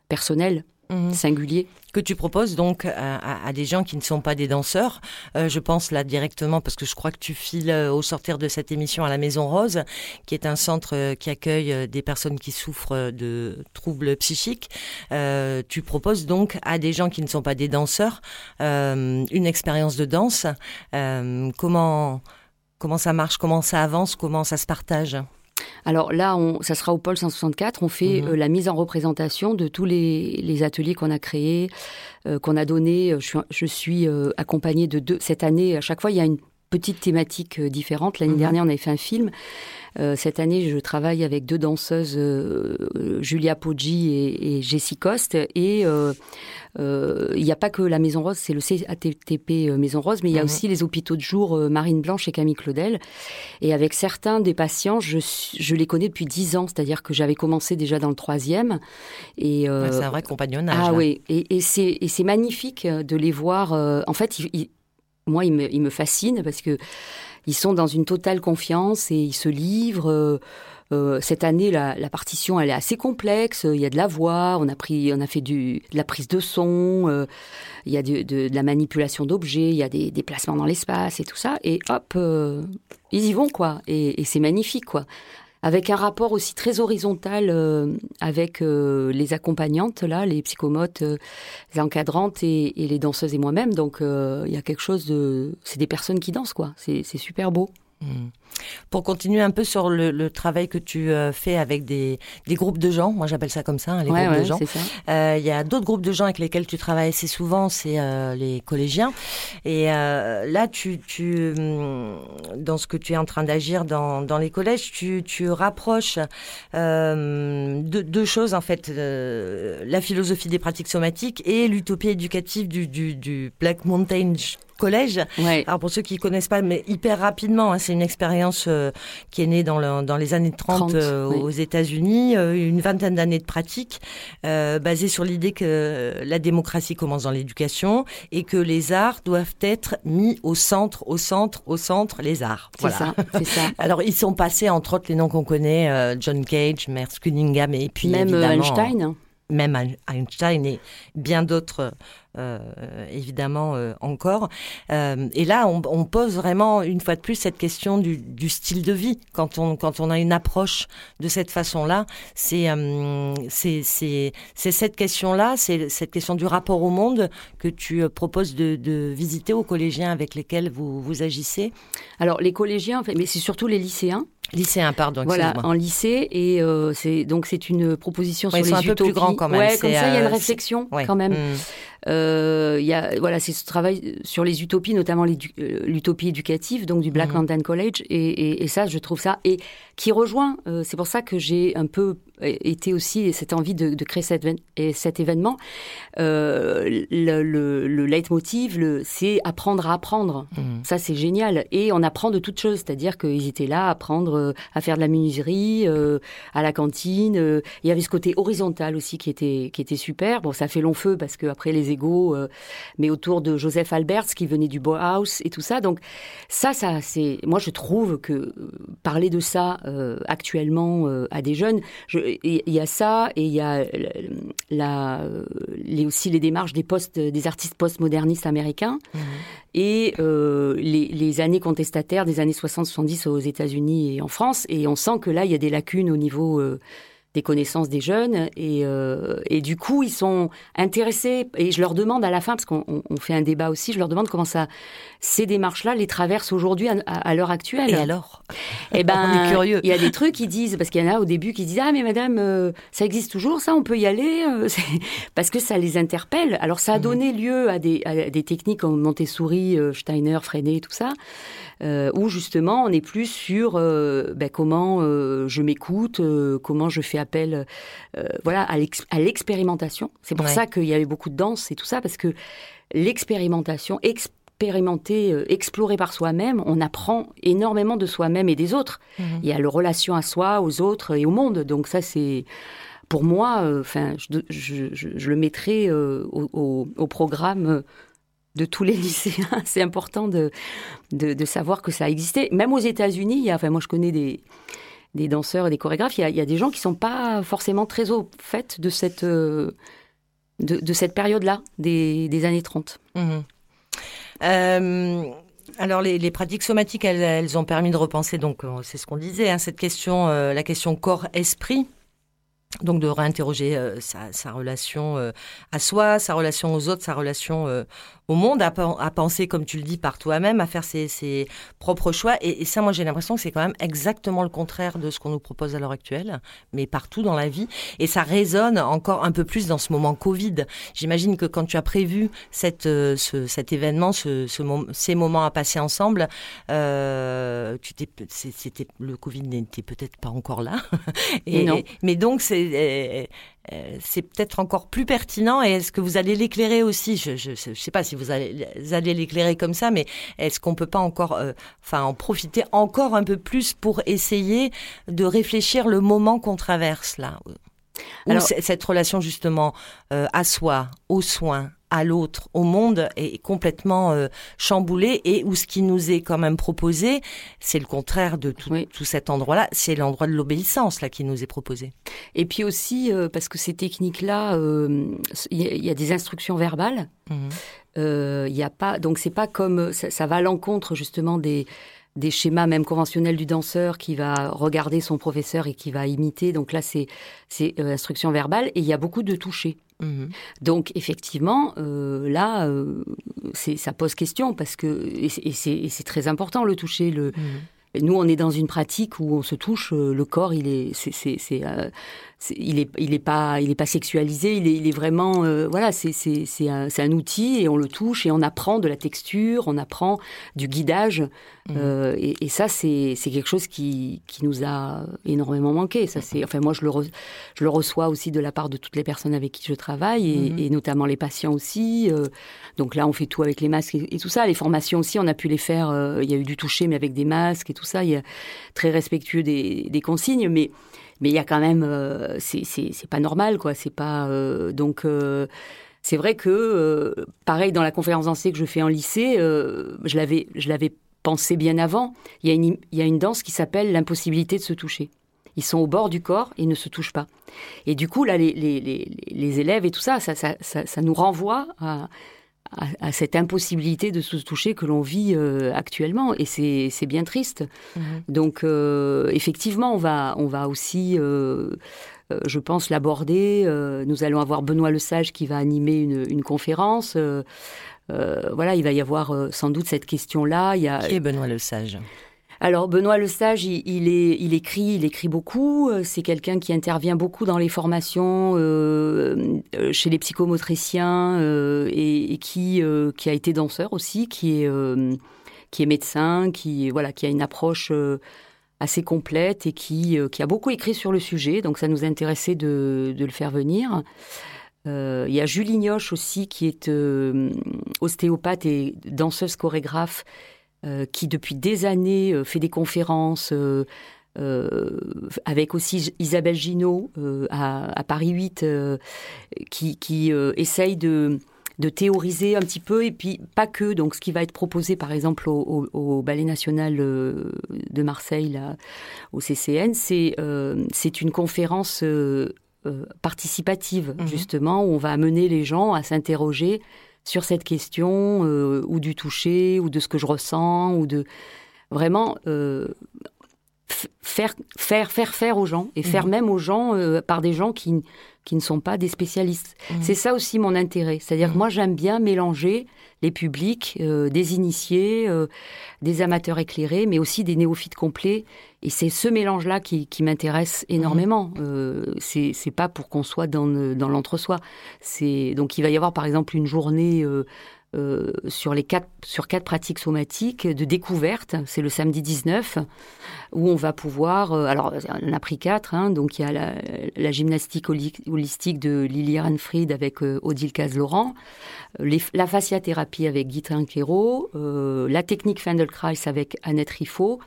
personnel Mhm. singulier. Que tu proposes donc à, des gens qui ne sont pas des danseurs. Euh, je pense là directement parce que je crois que tu files euh, au sortir de cette émission à la Maison Rose, qui est un centre euh, qui accueille des personnes qui souffrent de troubles psychiques. tu proposes donc à des gens qui ne sont pas des danseurs une expérience de danse. comment comment ça marche, comment ça avance, comment ça se partage? Alors là, on, ça sera au pôle 164. On fait mhm. euh, la mise en représentation de tous les, ateliers qu'on a créés, euh, qu'on a donnés. Je suis, euh, accompagnée de deux. Cette année, à chaque fois, il y a une petite thématique différente. L'année mhm. dernière, on avait fait un film. cette année, je travaille avec deux danseuses, Julia Poggi et, et Jessie Coste, et euh, il n'y a pas que la Maison Rose, c'est le CATTP euh, Maison Rose, mais il y a mhm. aussi les hôpitaux de jour euh, Marine Blanche et Camille Claudel. Et avec certains des patients, je, je les connais depuis dix ans, c'est-à-dire que j'avais commencé déjà dans le troisième. Et c'est un vrai compagnonnage. Ah oui, et, et c'est magnifique de les voir. en fait, moi, ils me, ils me fascinent parce que ils sont dans une totale confiance et ils se livrent. Euh, cette année, la, partition, elle est assez complexe. Il y a de la voix, on a pris, on a fait du, de la prise de son, euh, il y a de, la manipulation d'objets, il y a des déplacements dans l'espace et tout ça. Et hop, euh, ils y vont quoi. Et, c'est magnifique quoi. Avec un rapport aussi très horizontal avec les accompagnantes là, les psychomotes, les encadrantes et, les danseuses et moi-même. Donc il y a quelque chose de, c'est des personnes qui dansent quoi. C'est super beau. Hmm. Pour continuer un peu sur le, travail que tu euh, fais avec des, groupes de gens, moi j'appelle ça comme ça, hein, les groupes de gens. Euh, il y a d'autres groupes de gens avec lesquels tu travailles assez souvent, c'est euh, les collégiens. Et là, tu, tu, hmm, dans ce que tu es en train d'agir dans, les collèges, tu, tu rapproches deux, choses en fait, la philosophie des pratiques somatiques et l'utopie éducative du, du, du Black Mountain collège. Alors pour ceux qui connaissent pas, mais hyper rapidement, hein, c'est une expérience euh, qui est née dans, dans les années 30, euh, aux États-Unis, euh, une vingtaine d'années de pratique, basée sur l'idée que la démocratie commence dans l'éducation et que les arts doivent être mis au centre, au centre, au centre, les arts. C'est ça, c'est ça. Alors ils sont passés entre autres les noms qu'on connaît, John Cage, Merce Cunningham et puis même Einstein même Einstein et bien d'autres euh, évidemment euh, encore. Euh, et là, on, on, pose vraiment une fois de plus cette question du, du, style de vie. Quand on, quand on a une approche de cette façon-là, c'est c'est cette question-là, c'est cette question du rapport au monde que tu proposes de, de, visiter aux collégiens avec lesquels vous, vous agissez. Alors les collégiens, mais c'est surtout les lycéens. Lycéen, pardon. Voilà, en lycée et euh, c'est donc c'est une proposition sur les sont un peu plus grands quand même. Ouais, comme ça il y a une réflexion quand même. Mm. Euh, il y a voilà, c'est ce travail sur les utopies, notamment euh, l'utopie éducative, donc du Black mm. London College et, et, et, ça, je trouve ça et qui rejoint. Euh, c'est pour ça que j'ai un peu été aussi cette envie de, de créer cet, cet événement. Euh, le, le, le leitmotiv, le, c'est apprendre à apprendre. Mm. Ça, c'est génial. Et on apprend de toutes choses, c'est-à-dire qu'ils étaient là à apprendre à faire de la menuiserie, à la cantine. Il y avait ce côté horizontal aussi qui était qui était super. Bon, ça fait long feu parce que après les euh, mais autour de Joseph Alberts qui venait du Bauhaus et tout ça. Donc ça, ça c'est, moi je trouve que euh, parler de ça euh, actuellement à des jeunes, il y a ça et il y a la, les, aussi les démarches des artistes postmodernistes américains. Mmh. Et les, les, années contestataires des années 60-70 aux États-Unis et en France. Et on sent que là, il y a des lacunes au niveau des connaissances des jeunes et, euh, et, du coup ils sont intéressés et je leur demande à la fin parce qu'on fait un débat aussi je leur demande comment ça ces démarches là les traversent aujourd'hui à, l'heure actuelle. Et alors? Et eh ben on est curieux. il y a des trucs qui disent parce qu'il y en a au début qui disent ah mais madame euh, ça existe toujours ça on peut y aller euh, parce que ça les interpelle. Alors ça a mmh. donné lieu à des, à des techniques comme Montessori Steiner Freinet tout ça euh, où justement on est plus sur ben, comment je m'écoute, comment je fais appel voilà, à l'expérimentation. C'est pour ça qu'il y avait beaucoup de danse et tout ça, parce que l'expérimentation, expérimenter, explorer par soi-même, on apprend énormément de soi-même et des autres. Mhm. Il y a le relation à soi, aux autres et au monde. Donc ça, c'est pour moi, enfin, je, le mettrai au, programme de tous les lycéens. C'est important de, de, savoir que ça a existé. Même aux États-Unis, enfin, moi je connais des, des danseurs et des chorégraphes, il y, a, des gens qui sont pas forcément très au fait de cette, euh, de, cette période-là, des, années 30. Mmh. Euh, alors les, pratiques somatiques, elles, ont permis de repenser, donc euh, c'est ce qu'on disait, hein, cette question, la question corps-esprit. Donc de réinterroger sa, relation à soi, sa relation aux autres, sa relation au monde, à, penser, comme tu le dis, par toi-même, à faire ses, propres choix. Et, ça, moi, j'ai l'impression que c'est quand même exactement le contraire de ce qu'on nous propose à l'heure actuelle, mais partout dans la vie. Et ça résonne encore un peu plus dans ce moment Covid. J'imagine que quand tu as prévu cette, euh, cet événement, ce, ces moments à passer ensemble, euh, tu c'était le Covid n'était peut-être pas encore là. et, non. mais donc, c'est euh, c'est peut-être encore plus pertinent. Et est-ce que vous allez l'éclairer aussi? Je ne sais pas si vous allez, allez l'éclairer comme ça, mais est-ce qu'on peut pas encore, euh, enfin, en profiter encore un peu plus pour essayer de réfléchir le moment qu'on traverse là? Alors, cette relation justement euh, à soi, aux soins, à l'autre, au monde est complètement euh, chamboulé et où ce qui nous est quand même proposé, c'est le contraire de tout, tout cet endroit-là, c'est l'endroit de l'obéissance là qui nous est proposé. Et puis aussi euh, parce que ces techniques-là, il y, a des instructions verbales. Mhm. Il y a pas, donc c'est pas comme ça, ça va à l'encontre justement des des schémas même conventionnels du danseur qui va regarder son professeur et qui va imiter. Donc là, c'est c'est euh, instruction verbale et il y a beaucoup de toucher. Mhm. Donc effectivement, euh, là, euh, ça pose question parce que et c'est très important le toucher. Le, mhm. Nous, on est dans une pratique où on se touche, le corps, il est, c'est, il est, il est pas, il est pas sexualisé. Il est, il est vraiment, euh, voilà, c'est, un, un, outil et on le touche et on apprend de la texture, on apprend du guidage. Mmh. Euh, et, et, ça, c'est, quelque chose qui, qui nous a énormément manqué. Ça, c'est, enfin, moi, je le, je le reçois aussi de la part de toutes les personnes avec qui je travaille et, mmh. et notamment les patients aussi. Euh, donc là, on fait tout avec les masques et, tout ça. Les formations aussi, on a pu les faire. Euh, il y a eu du toucher, mais avec des masques et tout ça. Il y a très respectueux des, des consignes, mais mais il y a quand même, euh, c'est pas normal, quoi. C'est pas euh, donc. Euh, c'est vrai que, pareil, dans la conférence dansée que je fais en lycée, je l'avais, je l'avais pensé bien avant. Il y a une, il y a une danse qui s'appelle l'impossibilité de se toucher. Ils sont au bord du corps et ne se touchent pas. Et du coup, là, les, les, les, les élèves et tout ça ça, ça, ça, ça, nous renvoie à, à, cette impossibilité de se toucher que l'on vit euh, actuellement et c'est bien triste. Mhm. Donc euh, effectivement, on va, on va aussi, euh, je pense, l'aborder. nous allons avoir Benoît Lesage qui va animer une, une conférence. voilà, il va y avoir sans doute cette question-là. Il y a... Qui est Benoît Lesage alors Benoît Lesage, il, il, écrit, il écrit beaucoup. Euh, c'est quelqu'un qui intervient beaucoup dans les formations euh, euh chez les psychomotriciens et, qui a été danseur aussi, qui est médecin, qui voilà, qui a une approche assez complète et qui a beaucoup écrit sur le sujet. Donc ça nous intéressait de, de le faire venir. il y a Julie Nioche aussi qui est ostéopathe et danseuse chorégraphe qui depuis des années euh, fait des conférences euh, avec aussi Isabelle Ginaud à, Paris 8, qui, qui essaye de, de théoriser un petit peu, et puis pas que. Donc, ce qui va être proposé, par exemple, au, Ballet National de Marseille, là, au CCN, c'est c'est une conférence participative, mmh justement, où on va amener les gens à s'interroger sur cette question, euh, ou du toucher, ou de ce que je ressens, ou de vraiment euh, faire, faire, faire faire aux gens, et faire mmh. même aux gens euh, par des gens qui, qui ne sont pas des spécialistes. Mmh. C'est ça aussi mon intérêt. C'est-à-dire que mmh. moi, j'aime bien mélanger les publics, des initiés, des amateurs éclairés, mais aussi des néophytes complets. Et c'est ce mélange-là qui, qui m'intéresse énormément. Mmh. Euh, c'est pas pour qu'on soit dans, dans l'entre-soi. C'est donc il va y avoir par exemple une journée sur les quatre sur quatre pratiques somatiques de découverte. C'est le samedi 19 où on va pouvoir. alors, on a pris quatre. Hein, donc, il y a la, gymnastique holistique de Liliane Fried avec Odile Caz-Laurent, la fasciathérapie avec Guy Trinquero, la technique Fendelkreis avec Annette Riffaut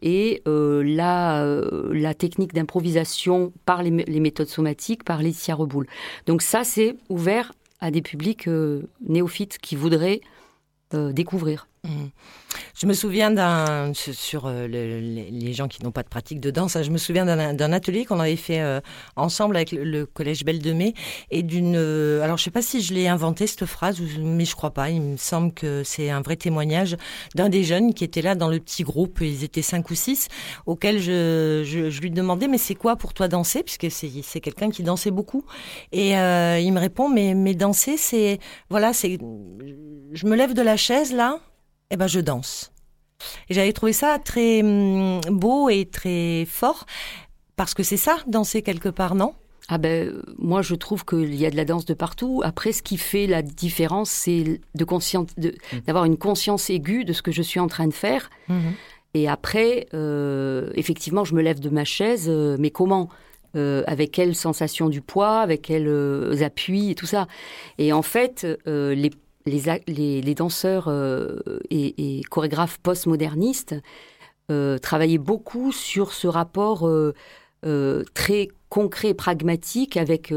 et la, technique d'improvisation par les, les, méthodes somatiques par Laetitia Reboul. Donc ça, c'est ouvert à des publics euh, néophytes qui voudraient euh, découvrir. Mmh. Je me souviens d'un sur euh, les gens qui n'ont pas de pratique de danse. Je me souviens d'un atelier qu'on avait fait euh, ensemble avec le, collège Belle de Mai et d'une. Euh, alors je sais pas si je l'ai inventé cette phrase, mais je crois pas. Il me semble que c'est un vrai témoignage d'un des jeunes qui était là dans le petit groupe. Ils étaient cinq ou six, auquel je, je, lui demandais mais c'est quoi pour toi danser? Puisque c'est quelqu'un qui dansait beaucoup et il me répond mais mais danser c'est voilà c'est je me lève de la chaise là eh ben je danse. Et j'avais trouvé ça très hum, beau et très fort parce que c'est ça, danser quelque part, non? Ah ben, moi, je trouve qu'il y a de la danse de partout. Après, ce qui fait la différence, c'est de mmh. d'avoir une conscience aiguë de ce que je suis en train de faire. Mmh. Et après, euh, effectivement, je me lève de ma chaise, euh, mais comment? Euh, Avec quelle sensation du poids Avec quels appuis et tout ça Et en fait, les les, danseurs euh, et, chorégraphes postmodernistes euh, travaillaient beaucoup sur ce rapport euh, très concret et pragmatique avec,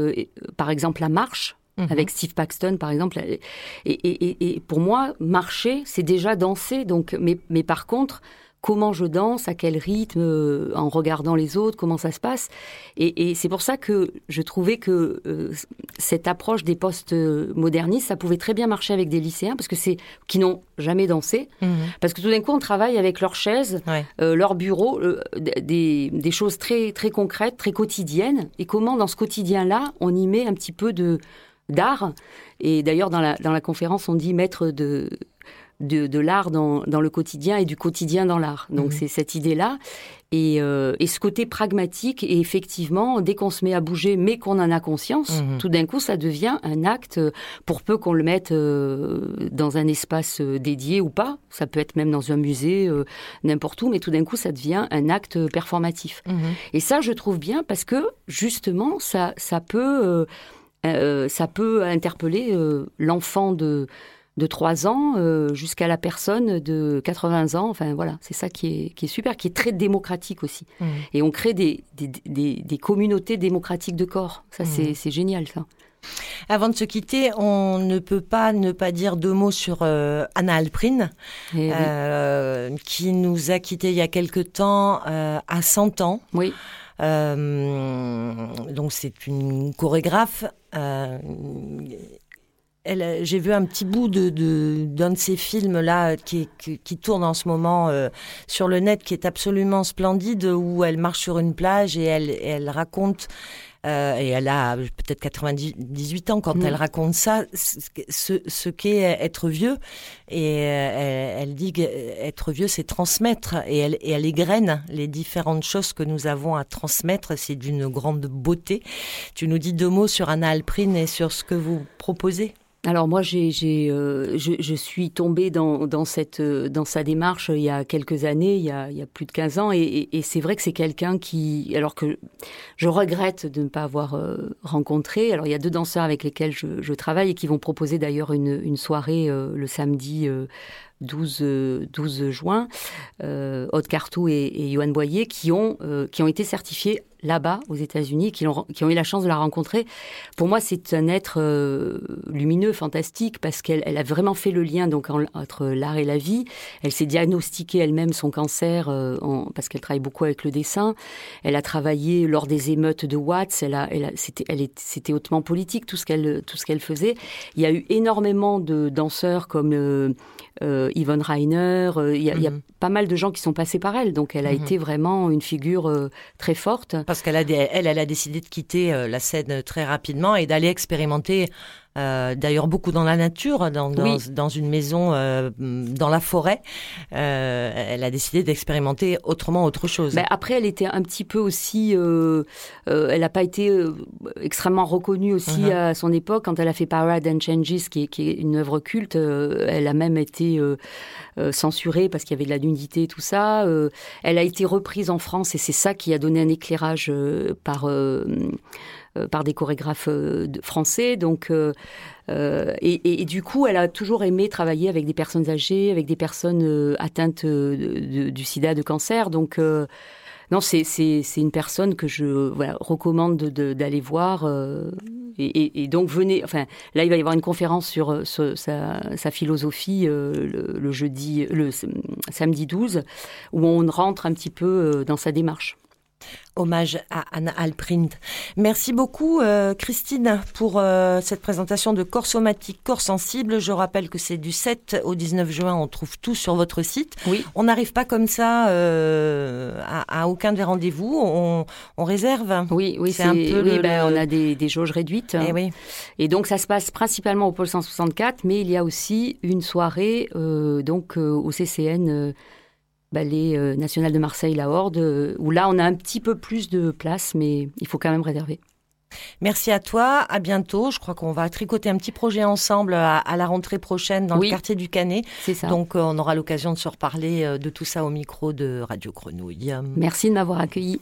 par exemple, la marche. Mhm. Avec Steve Paxton, par exemple. Et, pour moi, marcher, c'est déjà danser. Donc, mais, mais par contre, comment je danse, à quel rythme, euh, en regardant les autres, comment ça se passe. Et, c'est pour ça que je trouvais que euh, cette approche des postes modernistes, ça pouvait très bien marcher avec des lycéens, parce que c'est qui n'ont jamais dansé, mhm. parce que tout d'un coup on travaille avec leurs chaises, euh, leur bureau, des, des, choses très très concrètes, très quotidiennes. Et comment dans ce quotidien-là, on y met un petit peu de d'art. Et d'ailleurs dans la dans la conférence, on dit mettre de de, l'art dans, le quotidien et du quotidien dans l'art. Donc mhm. c'est cette idée-là. Euh, et, ce côté pragmatique, et effectivement, dès qu'on se met à bouger, mais qu'on en a conscience, mhm. tout d'un coup, ça devient un acte, pour peu qu'on le mette euh, dans un espace euh, dédié ou pas, ça peut être même dans un musée, n'importe où, mais tout d'un coup, ça devient un acte performatif. Mhm. Et ça, je trouve bien parce que, justement, ça, ça, peut, ça peut interpeller l'enfant de de 3 ans euh, jusqu'à la personne de 80 ans. Enfin voilà, c'est ça qui est, qui est super, qui est très démocratique aussi. Mmh. Et on crée des, des, des, communautés démocratiques de corps. Ça, mmh. c'est génial, ça. Avant de se quitter, on ne peut pas ne pas dire deux mots sur euh, Anna Alprin, eh euh, qui nous a quittés il y a quelque temps à 100 ans. Oui. donc c'est une chorégraphe j'ai vu un petit bout de, d'un de ces films là qui, qui, tourne en ce moment euh, sur le net, qui est absolument splendide, où elle marche sur une plage et elle, elle raconte. Euh, et elle a peut-être 98 ans quand mm. elle raconte ça, ce, ce qu'est être vieux. Et euh, elle, dit qu'être vieux, c'est transmettre. Et elle, et elle égrène les différentes choses que nous avons à transmettre. C'est d'une grande beauté. Tu nous dis deux mots sur Anna Alprine et sur ce que vous proposez alors moi, j'ai, euh, je, suis tombée dans, dans, cette, euh, dans sa démarche il y a quelques années, il y a, plus de 15 ans, et, c'est vrai que c'est quelqu'un qui, alors que je regrette de ne pas avoir euh, rencontré, alors il y a deux danseurs avec lesquels je, travaille et qui vont proposer d'ailleurs une, une soirée le samedi 12, 12 juin, euh, Cartou et, et Johan Boyer, qui ont, qui ont été certifiés là-bas aux États-Unis, qui, ont, qui ont eu la chance de la rencontrer. Pour moi, c'est un être euh, lumineux, fantastique, parce qu'elle elle a vraiment fait le lien donc entre l'art et la vie. Elle s'est diagnostiquée elle-même son cancer euh, parce qu'elle travaille beaucoup avec le dessin. Elle a travaillé lors des émeutes de Watts. Elle a, c'était, elle c'était hautement politique tout ce qu'elle tout ce qu'elle faisait. Il y a eu énormément de danseurs comme euh, euh Yvonne Reiner. Il y, a, il y, a, mhm. pas mal de gens qui sont passés par elle. Donc, elle a mhm. été vraiment une figure très forte parce qu'elle a, elle, elle a décidé de quitter euh, la scène très rapidement et d'aller expérimenter d'ailleurs beaucoup dans la nature, dans, dans, une maison dans la forêt. elle a décidé d'expérimenter autrement autre chose. Mais après, elle était un petit peu aussi, elle n'a pas été extrêmement reconnue aussi uh-huh. à son époque quand elle a fait Parade and Changes, qui est, qui est une œuvre culte. elle a même été censurée parce qu'il y avait de la nudité tout ça. elle a été reprise en France et c'est ça qui a donné un éclairage par euh, par des chorégraphes euh, français. Donc, euh, et, du coup, elle a toujours aimé travailler avec des personnes âgées, avec des personnes atteintes du sida, de cancer. Donc, non, c'est une personne que je recommande d'aller voir. et, donc, venez. Enfin, là, il va y avoir une conférence sur, sa, philosophie le, jeudi, le samedi 12, où on rentre un petit peu dans sa démarche. Hommage à Anna Alprint. Merci beaucoup euh, Christine pour euh, cette présentation de corps somatique, corps sensible. Je rappelle que c'est du 7 au 19 juin, on trouve tout sur votre site. Oui. On n'arrive pas comme ça euh, à, aucun des rendez-vous, on, réserve. Oui, oui, c'est un peu oui, ben, on a des, jauges réduites. Et, eh oui. et donc ça se passe principalement au pôle 164, mais il y a aussi une soirée donc au CCN Ballet euh, national de Marseille, la Horde, euh, où là on a un petit peu plus de place, mais il faut quand même réserver. Merci à toi, à bientôt. Je crois qu'on va tricoter un petit projet ensemble à, la rentrée prochaine dans le quartier du Canet. C'est ça. Donc euh, on aura l'occasion de se reparler de tout ça au micro de Radio Grenouille. Merci de m'avoir accueilli.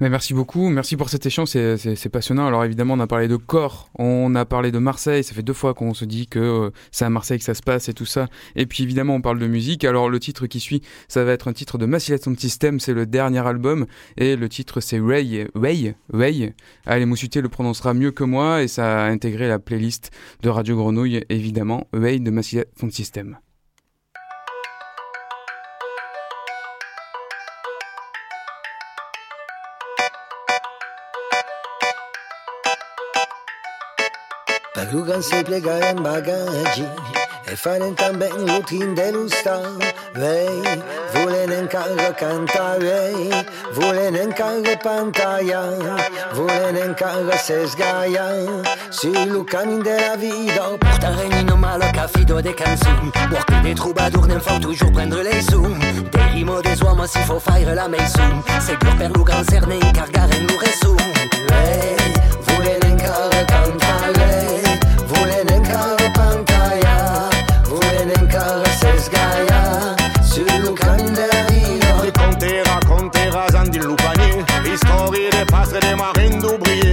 Merci beaucoup, merci pour cet échange, c'est passionnant. Alors évidemment, on a parlé de corps, on a parlé de Marseille, ça fait deux fois qu'on se dit que euh, c'est à Marseille que ça se passe et tout ça. Et puis évidemment, on parle de musique. Alors le titre qui suit, ça va être un titre de Macillation System, c'est le dernier album, et le titre c'est Ray, Way, Way. Allez, Moussuté le prononcera mieux que moi, et ça a intégré la playlist de Radio Grenouille, évidemment, Way de Macillation System. Rugan se plega en bagaggi e faren també l'últim de l'ustar. Vei, volen encara cantar, vei, volen encara pantalla, volen encara sesgaia, sul camin de la vida. Portaren in malo cafido de cançons, porque des troubadours n'en font toujours prendre les sous. Des rimes des hommes s'il faut faire la maison, c'est dur per l'ugan cerne cargaren lo resum. Vei, volen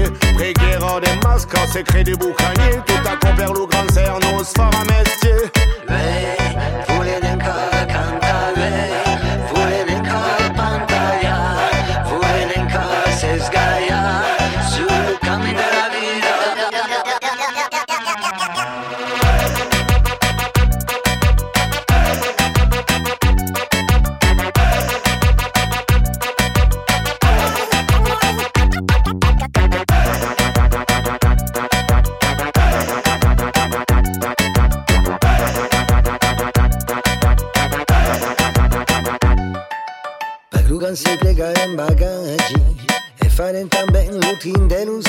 encara cantar, vei, secret du boucanier, tout à compère le grand cernos, fort à mestier. E se plega în bagagii E faren tamben lutrin de nu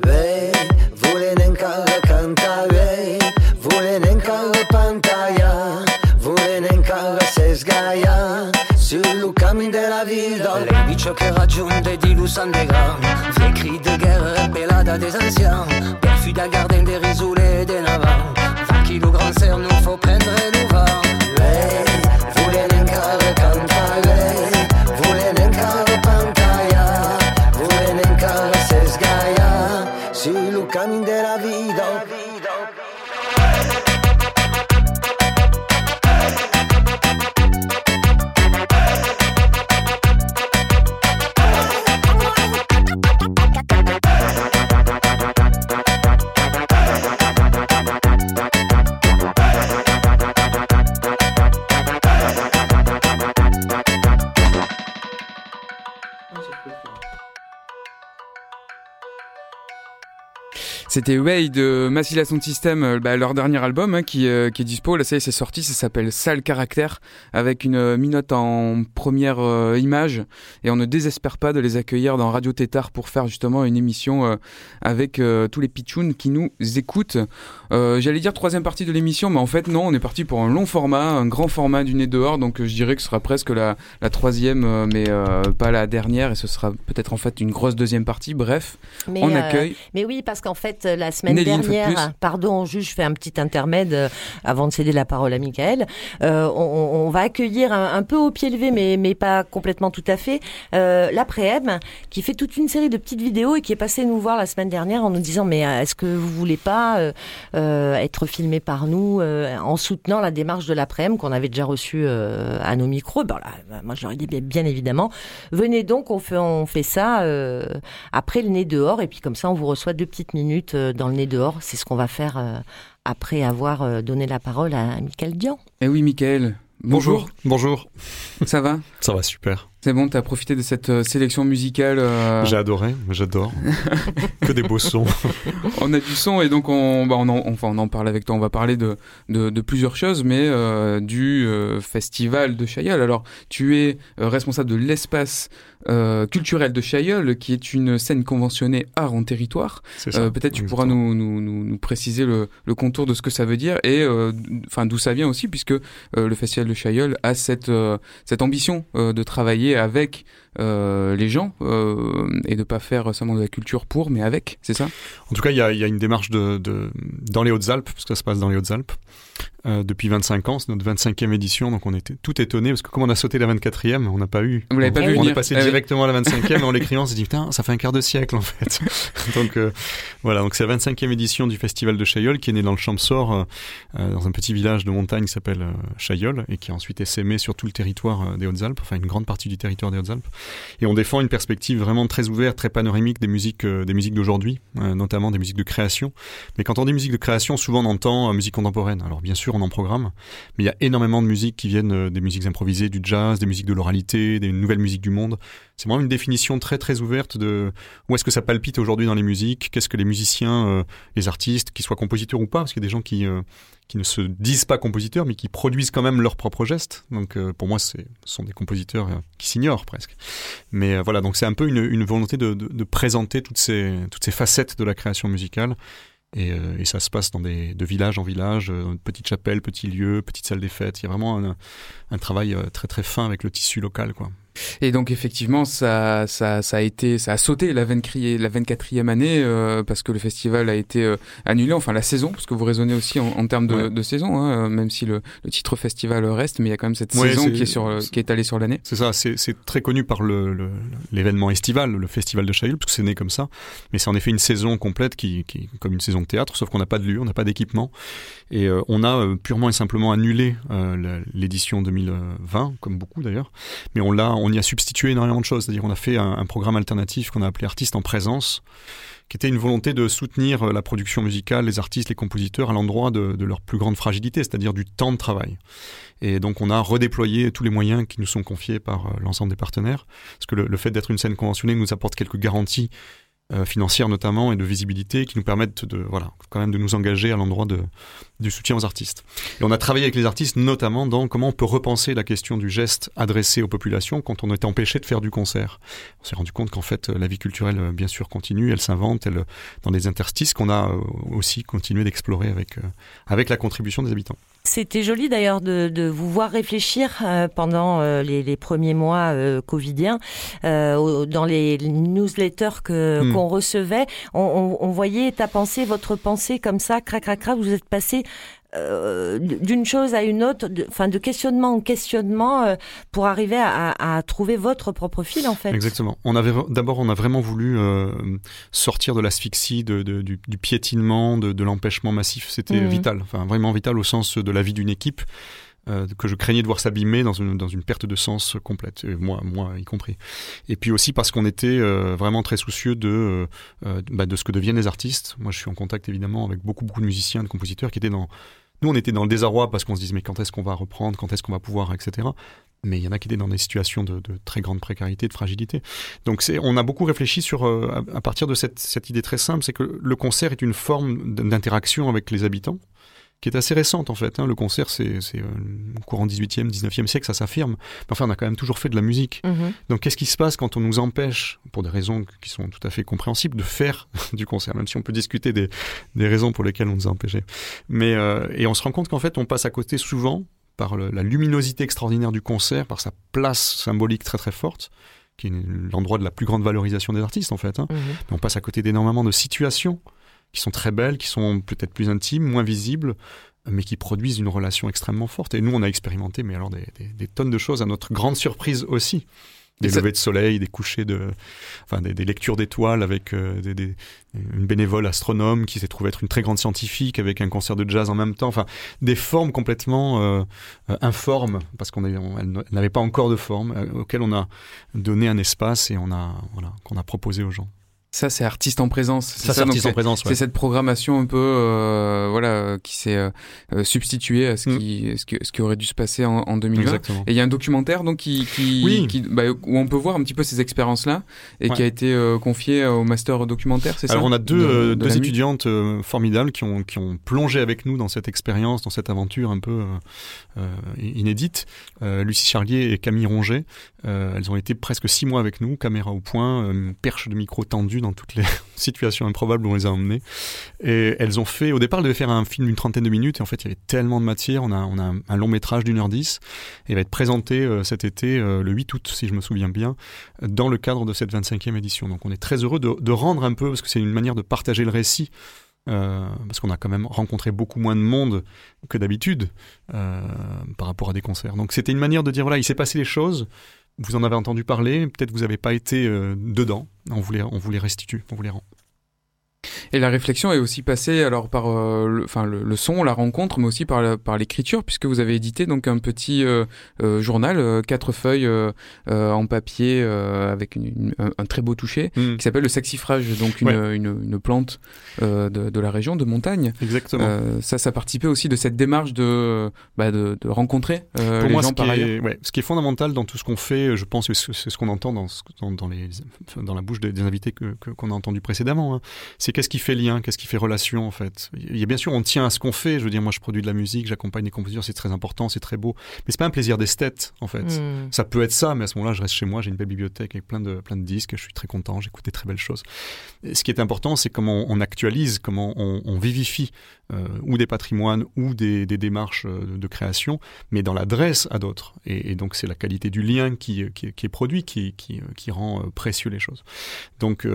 Vei, vulen în cală canta Vei, vulen în Sur le camin de la vida Les des underground de guerre, pelada des anciens Perfus des risoules des 20 grand faut prendre C'était Way de Massila Sound System, euh, bah, leur dernier album hein, qui, euh, qui, est dispo. Là, ça c'est sorti, ça s'appelle Sale Caractère, avec une euh, minote en première image. Et on ne désespère pas de les accueillir dans Radio Tétard pour faire justement une émission avec tous les pitchouns qui nous écoutent. J'allais dire troisième partie de l'émission, mais en fait non, on est parti pour un long format, un grand format du nez dehors. Donc je dirais que ce sera presque la, la troisième, mais pas la dernière. Et ce sera peut-être en fait une grosse deuxième partie. Bref, on accueille. Mais oui, parce qu'en fait, la semaine dernière, pardon, juste je fais un petit intermède euh, avant de céder la parole à Michael. Euh, on, va accueillir un, peu au pied levé, mais, mais pas complètement tout à fait, euh, l'après-m qui fait toute une série de petites vidéos et qui est passé nous voir la semaine dernière en nous disant mais est-ce que vous voulez pas être filmé par nous en soutenant la démarche de l'après-m qu'on avait déjà reçue à nos micros. Ben là, moi je leur ai dit bien, évidemment, venez donc, on fait, on fait ça après le nez dehors et puis comme ça on vous reçoit deux petites minutes dans le nez dehors. C'est ce qu'on va faire euh, après avoir euh, donné la parole à Michael Dian. Eh oui, Michael. Bonjour. Bonjour. Ça va? Ça va super. C'est bon, t'as profité de cette euh, sélection musicale. J'ai adoré, j'adore. que des beaux sons. on a du son et donc on, bah on, en, enfin, on en parle avec toi. On va parler de, de, plusieurs choses, mais du festival de Chaillol. Alors, tu es responsable de l'espace euh, culturel de Chailleul, qui est une scène conventionnée art en territoire. Euh, Peut-être tu pourras nous, nous, nous, préciser le, le, contour de ce que ça veut dire et euh, enfin d'où ça vient aussi, puisque euh, le festival de Chailleul a cette, euh, cette ambition de travailler avec les gens et de pas faire seulement de la culture pour, mais avec, c'est ça? En tout cas, il y a, une démarche de dans les Hautes-Alpes, parce que ça se passe dans les Hautes-Alpes. Euh, depuis 25 ans. C'est notre 25e édition, donc on était tout étonné parce que comme on a sauté la 24e, on n'a pas eu. Vous l'avez pas on, vu On est passé ah directement à la 25e en l'écrivant, on s'est dit putain, ça fait un quart de siècle en fait. donc euh, voilà, donc c'est la 25e édition du festival de Chaillol qui est né dans le Champsor, euh, euh dans un petit village de montagne qui s'appelle Chaillol et qui a ensuite essaimé sur tout le territoire des Hautes-Alpes, enfin une grande partie du territoire des Hautes-Alpes. Et on défend une perspective vraiment très ouverte, très panoramique des musiques, des musiques d'aujourd'hui, notamment des musiques de création. Mais quand on dit musique de création, souvent on entend musique contemporaine. Alors bien sûr, on en programme, mais il y a énormément de musiques qui viennent euh, des musiques improvisées, du jazz, des musiques de l'oralité, des nouvelles musiques du monde. C'est vraiment une définition très très ouverte de où est-ce que ça palpite aujourd'hui dans les musiques, qu'est-ce que les musiciens, euh, les artistes, qu'ils soient compositeurs ou pas, parce qu'il y a des gens qui euh, qui ne se disent pas compositeurs, mais qui produisent quand même leurs propres gestes. Donc pour moi, ce sont des compositeurs qui s'ignorent presque. Mais voilà, donc c'est un peu une, volonté de, de, de, présenter toutes ces, toutes ces facettes de la création musicale et, euh, et, ça se passe dans des, de village en village, euh, petites chapelles, petits lieux, petites salles des fêtes. Il y a vraiment un, un travail euh, très très fin avec le tissu local, quoi. Et donc effectivement, ça, ça, ça a été, ça a sauté la, 24, la 24e année euh, parce que le festival a été euh, annulé, enfin la saison, parce que vous raisonnez aussi en, en termes de, de saison, hein, même si le, le, titre festival reste, mais il y a quand même cette saison qui est sur, qui est allée sur l'année. C'est ça, c'est très connu par l'événement le, estival, le festival de Chaillot, parce que c'est né comme ça, mais c'est en effet une saison complète qui, qui comme une saison de théâtre, sauf qu'on n'a pas de lieu, on n'a pas d'équipement, et euh, on a purement et simplement annulé l'édition 2020, comme beaucoup d'ailleurs, mais on l'a on y a substitué énormément de choses. C'est-à-dire on a fait un, programme alternatif qu'on a appelé Artistes en présence, qui était une volonté de soutenir la production musicale, les artistes, les compositeurs à l'endroit de, leur plus grande fragilité, c'est-à-dire du temps de travail. Et donc on a redéployé tous les moyens qui nous sont confiés par euh, l'ensemble des partenaires, parce que le, fait d'être une scène conventionnée nous apporte quelques garanties euh, financières notamment et de visibilité qui nous permettent de voilà quand même de nous engager à l'endroit de du soutien aux artistes. Et on a travaillé avec les artistes notamment dans comment on peut repenser la question du geste adressé aux populations quand on est empêché de faire du concert. On s'est rendu compte qu'en fait la vie culturelle euh, bien sûr continue, elle s'invente, elle dans des interstices qu'on a euh, aussi continué d'explorer avec avec la contribution des habitants. C'était joli d'ailleurs de, de, vous voir réfléchir euh, pendant euh, les, les, premiers mois euh, covidiens euh, dans les newsletters que hmm. qu'on recevait. On, on, on, voyait ta pensée, votre pensée comme ça, crac crac crac. Vous êtes passé euh, d'une chose à une autre, enfin de, questionnement en questionnement euh, pour arriver à, à, trouver votre propre fil en fait. Exactement. On avait d'abord on a vraiment voulu euh, sortir de l'asphyxie, de, de, du, du, piétinement, de, l'empêchement massif. C'était mmh. vital, enfin vraiment vital au sens de la vie d'une équipe. Euh, que je craignais de voir s'abîmer dans une, dans une perte de sens complète, moi, moi y compris. Et puis aussi parce qu'on était euh, vraiment très soucieux de, bah, de ce que deviennent les artistes. Moi, je suis en contact évidemment avec beaucoup, beaucoup de musiciens, de compositeurs qui étaient dans nous, on était dans le désarroi parce qu'on se disait mais quand est-ce qu'on va reprendre, quand est-ce qu'on va pouvoir, etc. mais il y en a qui étaient dans des situations de, très grande précarité, de fragilité. Donc c'est, on a beaucoup réfléchi sur, euh, à, partir de cette, cette idée très simple, c'est que le concert est une forme d'interaction avec les habitants qui est assez récente en fait. Hein. Le concert, c'est, c'est euh, courant 18e, 19e siècle, ça s'affirme. Mais enfin, on a quand même toujours fait de la musique. Mm-hmm. Donc qu'est-ce qui se passe quand on nous empêche, pour des raisons qui sont tout à fait compréhensibles, de faire du concert, même si on peut discuter des, des raisons pour lesquelles on nous a empêchés. Mais, euh, et on se rend compte qu'en fait, on passe à côté souvent par la luminosité extraordinaire du concert, par sa place symbolique très très forte, qui est l'endroit de la plus grande valorisation des artistes en fait. Hein. Mhm. on passe à côté d'énormément de situations qui sont très belles, qui sont peut-être plus intimes, moins visibles, mais qui produisent une relation extrêmement forte. Et nous, on a expérimenté, mais alors des tonnes de choses, à notre grande surprise aussi des levées de soleil, des couchers de, enfin des, des lectures d'étoiles avec euh, des, une bénévole astronome qui s'est trouvée être une très grande scientifique avec un concert de jazz en même temps. Enfin, des formes complètement euh, euh informes parce qu'on n'avait pas encore de forme euh, auxquelles on a donné un espace et on a voilà qu'on a proposé aux gens. Ça, c'est artiste en présence. Ça, c'est artiste en présence. C'est cette programmation un peu, euh, voilà, qui s'est euh, euh substituée à ce mm. qui, ce, ce qui aurait dû se passer en, en 2020. Exactement. Et il y a un documentaire donc qui, qui, qui bah, où on peut voir un petit peu ces expériences-là et qui a été euh, confié au master documentaire, c'est ça? Alors on a deux, deux étudiantes formidables qui ont, qui ont plongé avec nous dans cette expérience, dans cette aventure un peu inédite. Lucie Charlier et Camille Ronget. elles ont été presque six mois avec nous, caméra au point, perche de micro tendue dans toutes les situations improbables où on les a emmenées. Et elles ont fait, au départ, elles devaient faire un film d'une trentaine de minutes, et en fait, il y avait tellement de matière. On a, un long métrage d'une heure dix, et il va être présenté euh, cet été, euh, le 8 août, si je me souviens bien, dans le cadre de cette 25e édition. Donc on est très heureux de, rendre un peu, parce que c'est une manière de partager le récit. Euh, parce qu'on a quand même rencontré beaucoup moins de monde que d'habitude par rapport à des concerts. Donc c'était une manière de dire voilà, il s'est passé les choses, vous en avez entendu parler, peut-être vous n'avez pas été euh, dedans, on vous les, on vous les restitue, on vous les rend. Et la réflexion est aussi passée alors par euh, le, enfin, le, son, la rencontre, mais aussi par, par l'écriture, puisque vous avez édité donc un petit euh, euh journal, quatre feuilles en papier avec une, un, très beau toucher, mm. qui s'appelle le saxifrage, donc une, une, une, plante de, de, la région, de montagne. Exactement. ça, ça participait aussi de cette démarche de, bah, de, de, rencontrer Pour les moi, gens ce par qui ailleurs. Est, ouais, ce qui est fondamental dans tout ce qu'on fait, je pense, c'est ce qu'on entend dans, dans, dans, les, dans la bouche des, invités qu'on que, qu'on a entendu précédemment, hein. c'est qu'est-ce qui fait lien, qu'est-ce qui fait relation en fait? Il y a bien sûr, on tient à ce qu'on fait. Je veux dire, moi, je produis de la musique, j'accompagne des compositeurs, c'est très important, c'est très beau. Mais c'est pas un plaisir d'esthète en fait. Hmm. Ça peut être ça, mais à ce moment-là, je reste chez moi, j'ai une belle bibliothèque avec plein de plein de disques, je suis très content, j'écoute des très belles choses. ce qui est important, c'est comment on actualise, comment on, vivifie euh, ou des patrimoines ou des, des démarches euh, de, création, mais dans l'adresse à d'autres. Et, donc c'est la qualité du lien qui, qui, qui est produit qui, qui, qui, rend euh, précieux les choses. Donc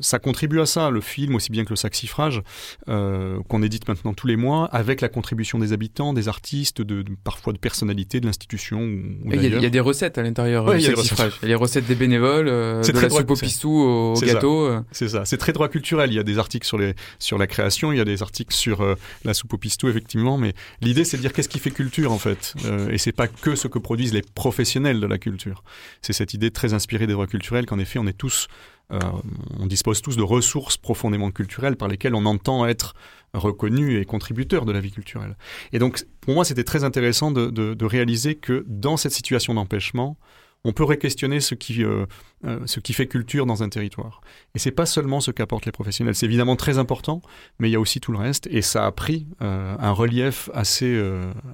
ça contribue à ça, le film aussi bien que le saxifrage, euh, qu'on édite maintenant tous les mois, avec la contribution des habitants, des artistes, de, parfois de personnalités de l'institution. Il y, a des recettes à l'intérieur du saxifrage. Il y a les recettes des bénévoles, euh, de la soupe au pistou au gâteau. Euh. C'est ça. C'est très droit culturel. Il y a des articles sur, les, sur la création, il y a des articles sur euh, la soupe au pistou, effectivement. Mais l'idée, c'est de dire qu'est-ce qui fait culture, en fait. Euh, et c'est pas que ce que produisent les professionnels de la culture. C'est cette idée très inspirée des droits culturels qu'en effet, on est tous euh, on dispose tous de ressources profondément culturelles par lesquelles on entend être reconnu et contributeur de la vie culturelle. Et donc, pour moi, c'était très intéressant de, réaliser que dans cette situation d'empêchement, on peut réquestionner ce qui, euh, euh, ce qui fait culture dans un territoire. Et c'est pas seulement ce qu'apportent les professionnels. C'est évidemment très important, mais il y a aussi tout le reste. Et ça a pris un relief assez,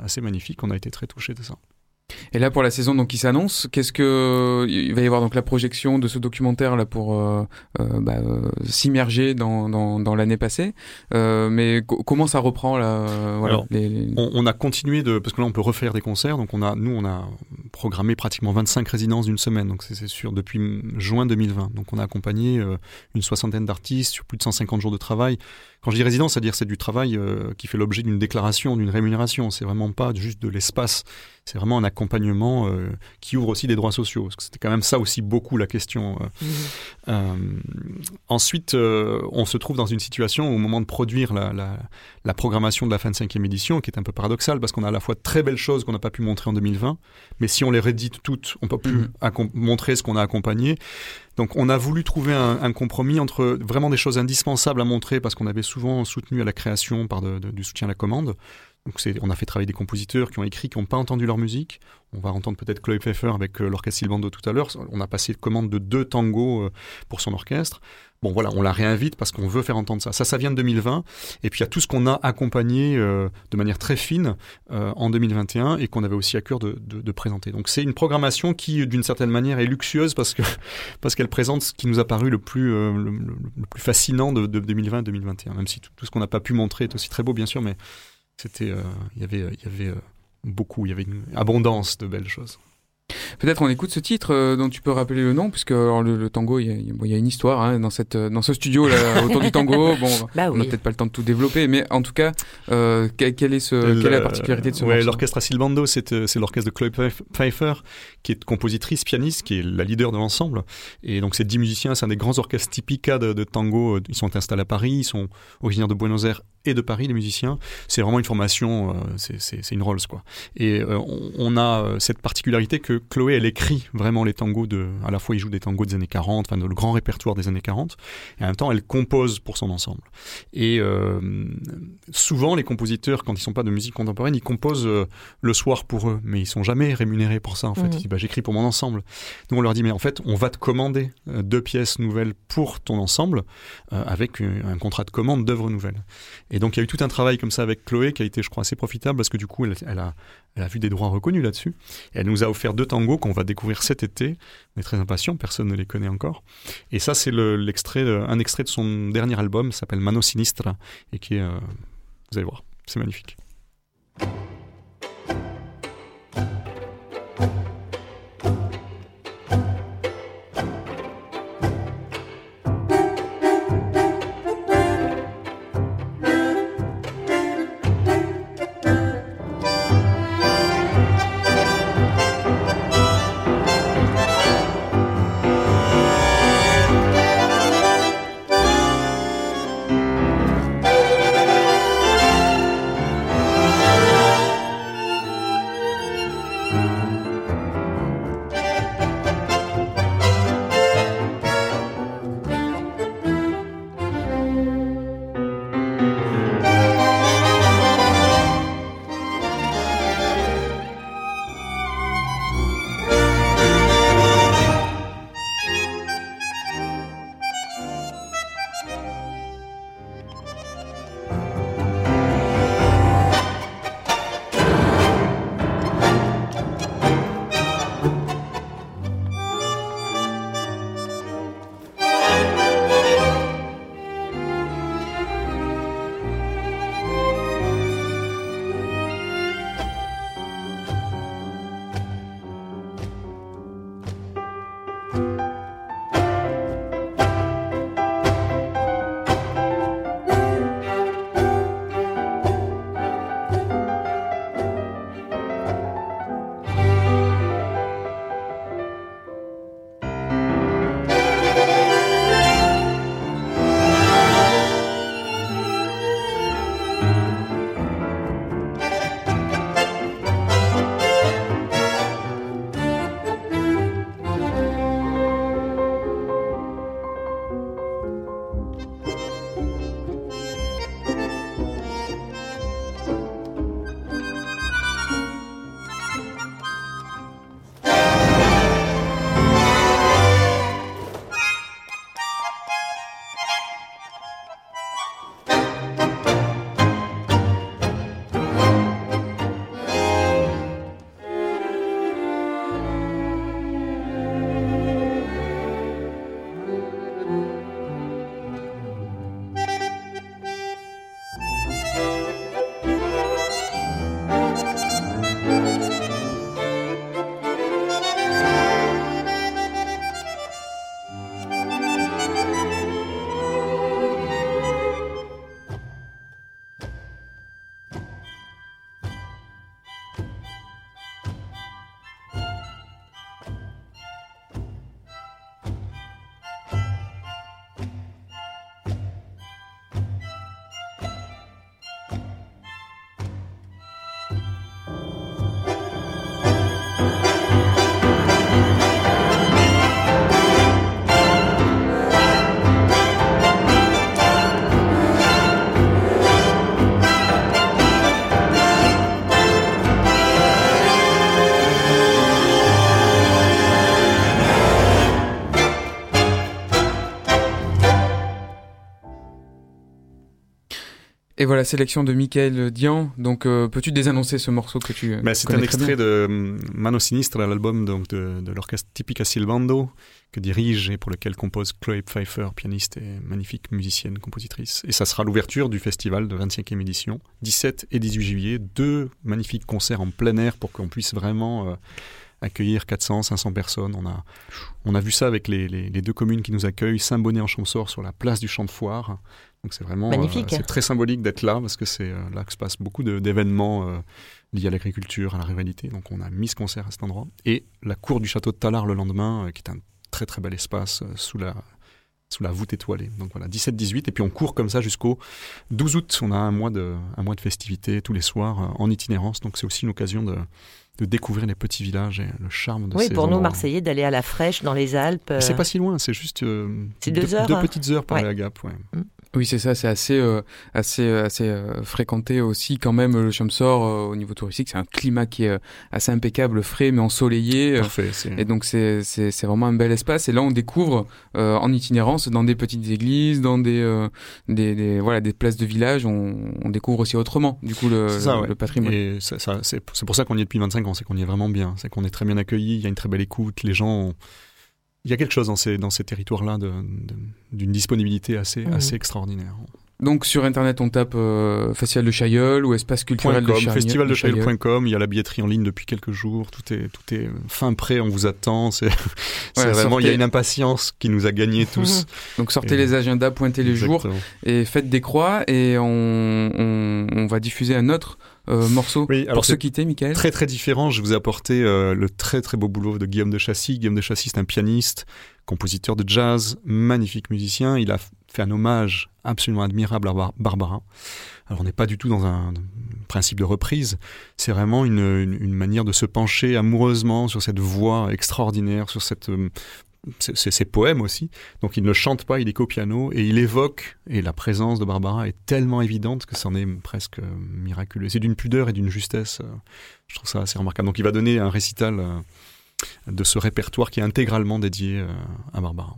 assez magnifique. On a été très touchés de ça. Et là, pour la saison donc qui s'annonce, qu'est-ce que il va y avoir donc la projection de ce documentaire là pour euh, euh, bah, euh, s'immerger dans, dans, dans l'année passée. mais comment ça reprend là voilà, on, a continué de parce que là on peut refaire des concerts. Donc on a nous on a programmé pratiquement 25 résidences d'une semaine. Donc c'est sûr depuis juin 2020. Donc on a accompagné une soixantaine d'artistes sur plus de 150 jours de travail. Quand je dis résidence, c'est-à-dire c'est du travail qui fait l'objet d'une déclaration, d'une rémunération. C'est vraiment pas juste de l'espace c'est vraiment un accompagnement euh, qui ouvre aussi des droits sociaux. Parce que c'était quand même ça aussi beaucoup la question. Euh. Mmh. Euh, ensuite, on se trouve dans une situation au moment de produire la, la, la programmation de la fin de cinquième édition, qui est un peu paradoxale, parce qu'on a à la fois de très belles choses qu'on n'a pas pu montrer en 2020, mais si on les rédite toutes, on peut plus mmh. montrer ce qu'on a accompagné. Donc on a voulu trouver un, compromis entre vraiment des choses indispensables à montrer parce qu'on avait souvent soutenu à la création par du soutien à la commande, Donc on a fait travailler des compositeurs qui ont écrit, qui n'ont pas entendu leur musique. On va entendre peut-être Chloé Pfeffer avec l'orchestre Silbando tout à l'heure. On a passé commande de deux tangos pour son orchestre. Bon voilà, on la réinvite parce qu'on veut faire entendre ça. Ça, ça vient de 2020. Et puis il y a tout ce qu'on a accompagné euh, de manière très fine euh, en 2021 et qu'on avait aussi à cœur de, présenter. Donc c'est une programmation qui, d'une certaine manière, est luxueuse parce que parce qu'elle présente ce qui nous a paru le plus euh, le, plus fascinant de, 2020 et 2021. Même si tout, ce qu'on n'a pas pu montrer est aussi très beau, bien sûr, mais c'était il y avait il y avait beaucoup, il y avait une abondance de belles choses. Peut-être on écoute ce titre euh, dont tu peux rappeler le nom, puisque le, tango, il y, a, une histoire hein, dans cette dans ce studio là autour du tango. Bon, bah on n'a peut-être pas le temps de tout développer, mais en tout cas, euh, quelle est ce, quelle est la particularité de ce ouais, L'orchestre Silbando, c'est euh, c'est l'orchestre de Chloé Pfeiffer, qui est compositrice, pianiste, qui est la leader de l'ensemble. Et donc c'est dix musiciens, c'est un des grands orchestres typiques de, de tango. Ils sont installés à Paris, ils sont originaires de Buenos Aires et de Paris, les musiciens. C'est vraiment une formation, c'est une Rolls quoi. Et on, on, a cette particularité que Chloé, elle écrit vraiment les tangos de, à la fois il joue des tangos des années 40, enfin le grand répertoire des années 40, et en même temps elle compose pour son ensemble. Et euh, souvent les compositeurs, quand ils sont pas de musique contemporaine, ils composent euh, le soir pour eux, mais ils sont jamais rémunérés pour ça en fait. Mhm. Ils disent bah, j'écris pour mon ensemble. Donc on leur dit mais en fait on va te commander euh, deux pièces nouvelles pour ton ensemble avec un contrat de commande d'œuvres nouvelles. Et donc il y a eu tout un travail comme ça avec Chloé qui a été je crois assez profitable parce que du coup elle, elle a elle a vu des droits reconnus là-dessus. elle nous a offert deux tangos qu'on va découvrir cet été. On est très impatients, personne ne les connaît encore. Et ça, c'est l'extrait, un extrait de son dernier album, s'appelle Mano Sinistra, et qui est, euh, vous allez voir, c'est magnifique. Et voilà, sélection de Michael Dian. Donc, euh, peux-tu désannoncer ce morceau que tu. Ben, c'est un extrait de hum, Mano Sinistre, l'album donc de, de l'orchestre Typica Silvando, que dirige et pour lequel compose Chloé Pfeiffer, pianiste et magnifique musicienne, compositrice. Et ça sera l'ouverture du festival de 25e édition, 17 et 18 juillet. Deux magnifiques concerts en plein air pour qu'on puisse vraiment. Euh, accueillir 400, 500 personnes. On a, on a vu ça avec les, les, deux communes qui nous accueillent, Saint-Bonnet en Champsort sur la place du Champ de Foire. Donc c'est vraiment euh, c'est très symbolique d'être là parce que c'est euh, là que se passe beaucoup d'événements euh, liés à l'agriculture, à la rivalité. Donc on a mis ce concert à cet endroit et la cour du château de Talard le lendemain, qui est un très très bel espace sous la sous la voûte étoilée. Donc voilà, 17-18 et puis on court comme ça jusqu'au 12 août. On a un mois de un mois de festivités tous les soirs en itinérance. Donc c'est aussi une occasion de de découvrir les petits villages et le charme de oui, ces Oui, pour nous, Marseillais, d'aller à la fraîche dans les Alpes. C'est pas si loin, c'est juste deux, heures, deux, petites heures par la Gap. Ouais. Mm. Oui, c'est ça, c'est assez, euh, assez, euh, assez euh, fréquenté aussi quand même le Chamsor au niveau touristique. C'est un climat qui est assez impeccable, frais mais ensoleillé. Parfait, et donc c'est, c'est, c'est vraiment un bel espace. Et là, on découvre en itinérance dans des petites églises, dans des, des, des, voilà, des places de village, on, on découvre aussi autrement du coup le, le, patrimoine. Et ça, ça, c'est, c'est pour ça qu'on y est depuis 25 ans, c'est qu'on y est vraiment bien, c'est qu'on est très bien accueilli, il y a une très belle écoute, les gens. Ont il y a quelque chose dans ces, dans ces territoires-là d'une disponibilité assez, mmh. assez extraordinaire. Donc sur internet on tape euh, Festival de Chailleul ou Espace culturel de Chailleul. Festival de Chailleul.com, il y a la billetterie en ligne depuis quelques jours, tout est tout est fin prêt, on vous attend, c'est vraiment il y a une impatience qui nous a gagnés tous. Donc sortez les agendas, pointez les jours et faites des croix et on, on, on va diffuser un autre euh, morceau oui, alors pour se quitter, Michael Très très différent. Je vous ai apporté euh, le très très beau boulot de Guillaume de Chassis. Guillaume de Chassis, c'est un pianiste, compositeur de jazz, magnifique musicien. Il a fait un hommage absolument admirable à Barbara. Alors on n'est pas du tout dans un principe de reprise, c'est vraiment une, une, manière de se pencher amoureusement sur cette voix extraordinaire, sur cette euh, c'est ses poèmes aussi. Donc il ne chante pas, il est qu'au piano et il évoque. Et la présence de Barbara est tellement évidente que c'en est presque miraculeux. C'est d'une pudeur et d'une justesse. Euh, je trouve ça assez remarquable. Donc il va donner un récital euh, de ce répertoire qui est intégralement dédié euh, à Barbara.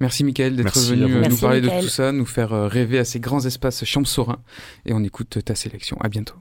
Merci Mickaël d'être venu nous parler de tout ça, nous faire rêver à ces grands espaces champsaurins. Et on écoute ta sélection. À bientôt.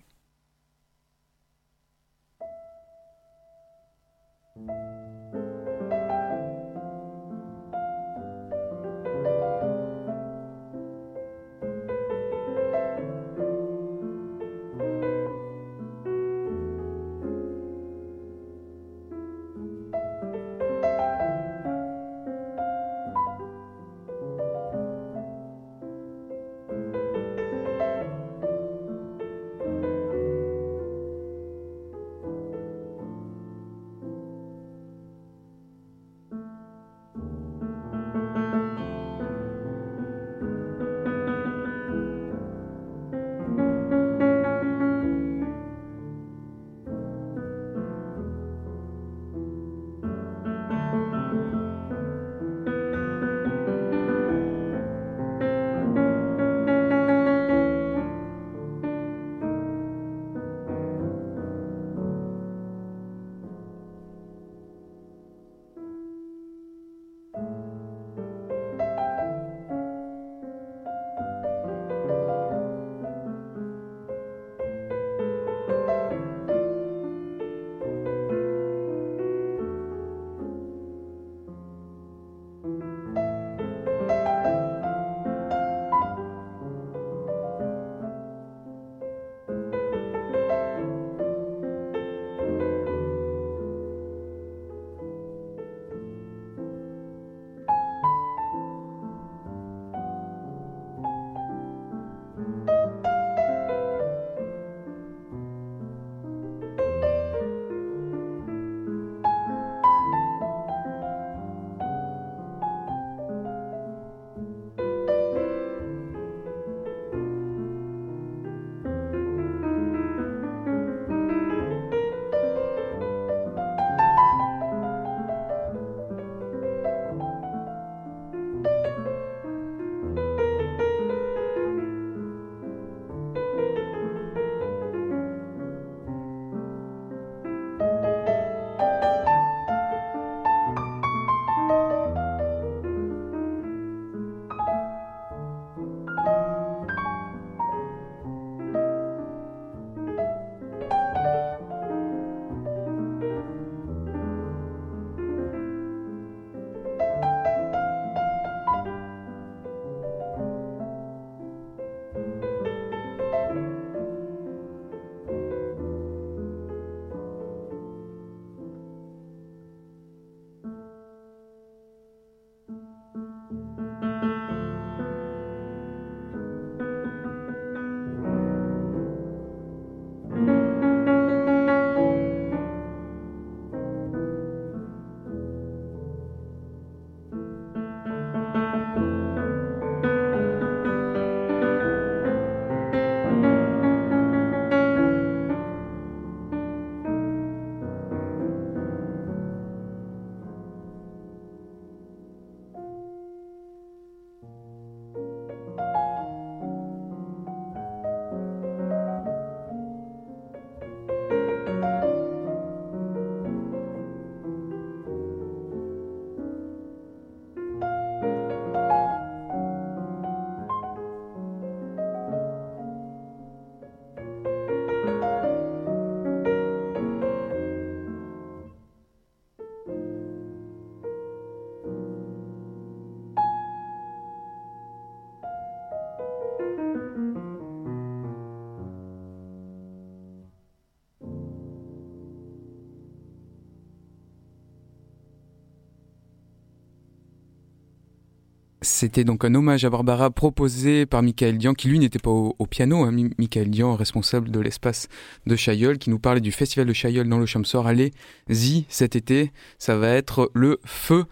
C'était donc un hommage à Barbara proposé par Michael Dian, qui lui n'était pas au, piano. Hein. Michael Dian, responsable de l'espace de Chailleul, qui nous parlait du festival de Chailleul dans le Chamsor. Allez-y cet été, ça va être le feu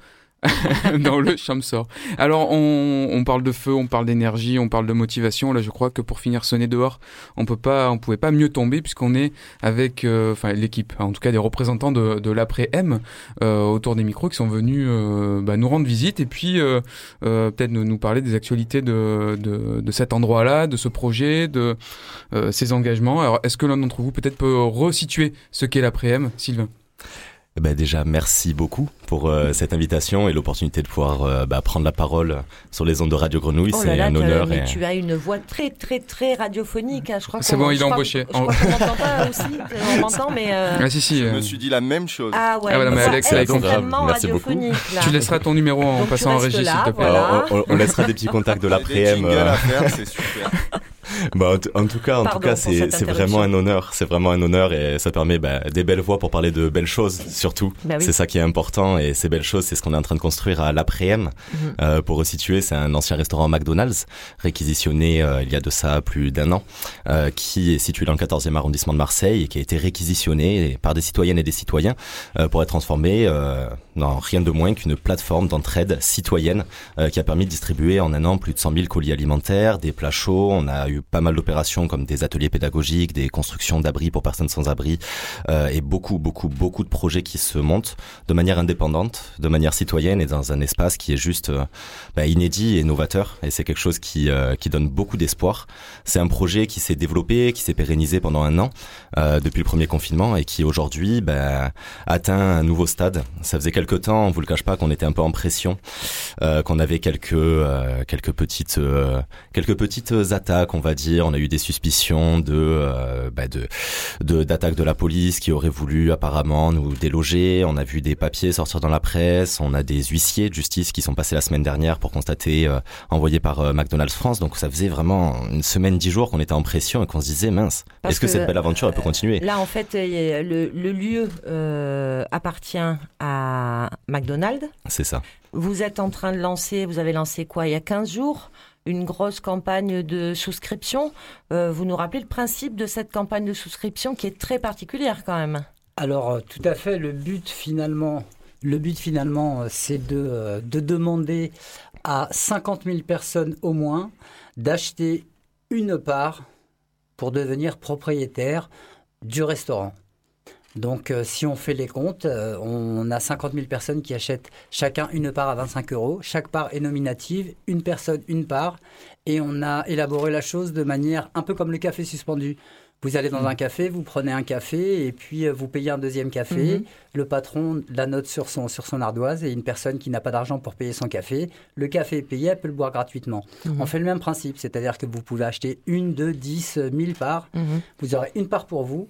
dans le sort. Alors on, on, parle de feu, on parle d'énergie, on parle de motivation. Là, je crois que pour finir sonner dehors, on peut pas, on pouvait pas mieux tomber puisqu'on est avec, euh, enfin l'équipe, en tout cas des représentants de, de l'après M euh, autour des micros qui sont venus euh, bah, nous rendre visite et puis peut-être nous, nous, parler des actualités de, de, de cet endroit-là, de ce projet, de ces engagements. Alors est-ce que l'un d'entre vous peut-être peut resituer ce qu'est l'après M, Sylvain? Ben déjà, merci beaucoup pour euh, cette invitation et l'opportunité de pouvoir euh, bah, prendre la parole sur les ondes de Radio Grenouille. Oh c'est un honneur. Mais tu as une voix très très très radiophonique. Hein. Je crois c'est bon, il est embauché. Je, crois qu'on m'entend pas aussi. On m'entend, mais. Euh... Ah si si. Je me suis dit la même chose. Ah ouais. Ah, voilà, mais Alex, c'est extrêmement radiophonique. Là. Tu laisseras ton numéro en Donc passant en régie, s'il te plaît. Voilà. On, on, laissera des petits contacts de l'après-m. c'est super. Bah, en tout cas, en tout cas, c'est vraiment un honneur. C'est vraiment un honneur et ça permet bah, des belles voix pour parler de belles choses, surtout. Bah c'est ça qui est important et ces belles choses, c'est ce qu'on est en train de construire à l'après-m. Mhm. euh, pour resituer, c'est un ancien restaurant McDonald's réquisitionné euh, il y a de ça plus d'un an, euh, qui est situé dans le 14e arrondissement de Marseille et qui a été réquisitionné par des citoyennes et des citoyens euh, pour être transformé non, rien de moins qu'une plateforme d'entraide citoyenne qui a permis de distribuer en un an plus de 100 000 colis alimentaires, des plats chauds. On a eu pas mal d'opérations comme des ateliers pédagogiques, des constructions d'abris pour personnes sans abri euh, et beaucoup, beaucoup, beaucoup de projets qui se montent de manière indépendante, de manière citoyenne et dans un espace qui est juste euh, bah, inédit et novateur. Et c'est quelque chose qui, euh, qui donne beaucoup d'espoir. C'est un projet qui s'est développé, qui s'est pérennisé pendant un an depuis le premier confinement et qui aujourd'hui bah, atteint un nouveau stade. Ça faisait quelques temps, on vous le cache pas, qu'on était un peu en pression, qu'on avait quelques quelques petites quelques petites attaques, on va dire. On a eu des suspicions de euh, bah de d'attaques de, la police qui auraient voulu apparemment nous déloger. On a vu des papiers sortir dans la presse. On a des huissiers de justice qui sont passés la semaine dernière pour constater euh, envoyés par euh, McDonald's France. Donc ça faisait vraiment une semaine, dix jours qu'on était en pression et qu'on se disait mince. Est-ce que, cette belle aventure elle peut continuer? Là en fait le, le lieu appartient à McDonald's. C'est ça. Vous êtes en train de lancer, vous avez lancé quoi il y a 15 jours? Une grosse campagne de souscription. Euh, vous nous rappelez le principe de cette campagne de souscription qui est très particulière quand même Alors euh, tout à fait, le but finalement, le but finalement, euh, c'est de, de demander à 50 000 personnes au moins d'acheter une part pour devenir propriétaire du restaurant. Donc, euh, si on fait les comptes, euh, on a 50 000 personnes qui achètent chacun une part à 25 euros. Chaque part est nominative, une personne, une part. Et on a élaboré la chose de manière un peu comme le café suspendu. Vous allez dans mmh. un café, vous prenez un café et puis euh, vous payez un deuxième café. Mmh. Le patron la note sur son, sur son ardoise et une personne qui n'a pas d'argent pour payer son café. Le café est payé, elle peut le boire gratuitement. Mmh. On fait le même principe, c'est-à-dire que vous pouvez acheter une, deux, dix, mille parts. Vous aurez une part pour vous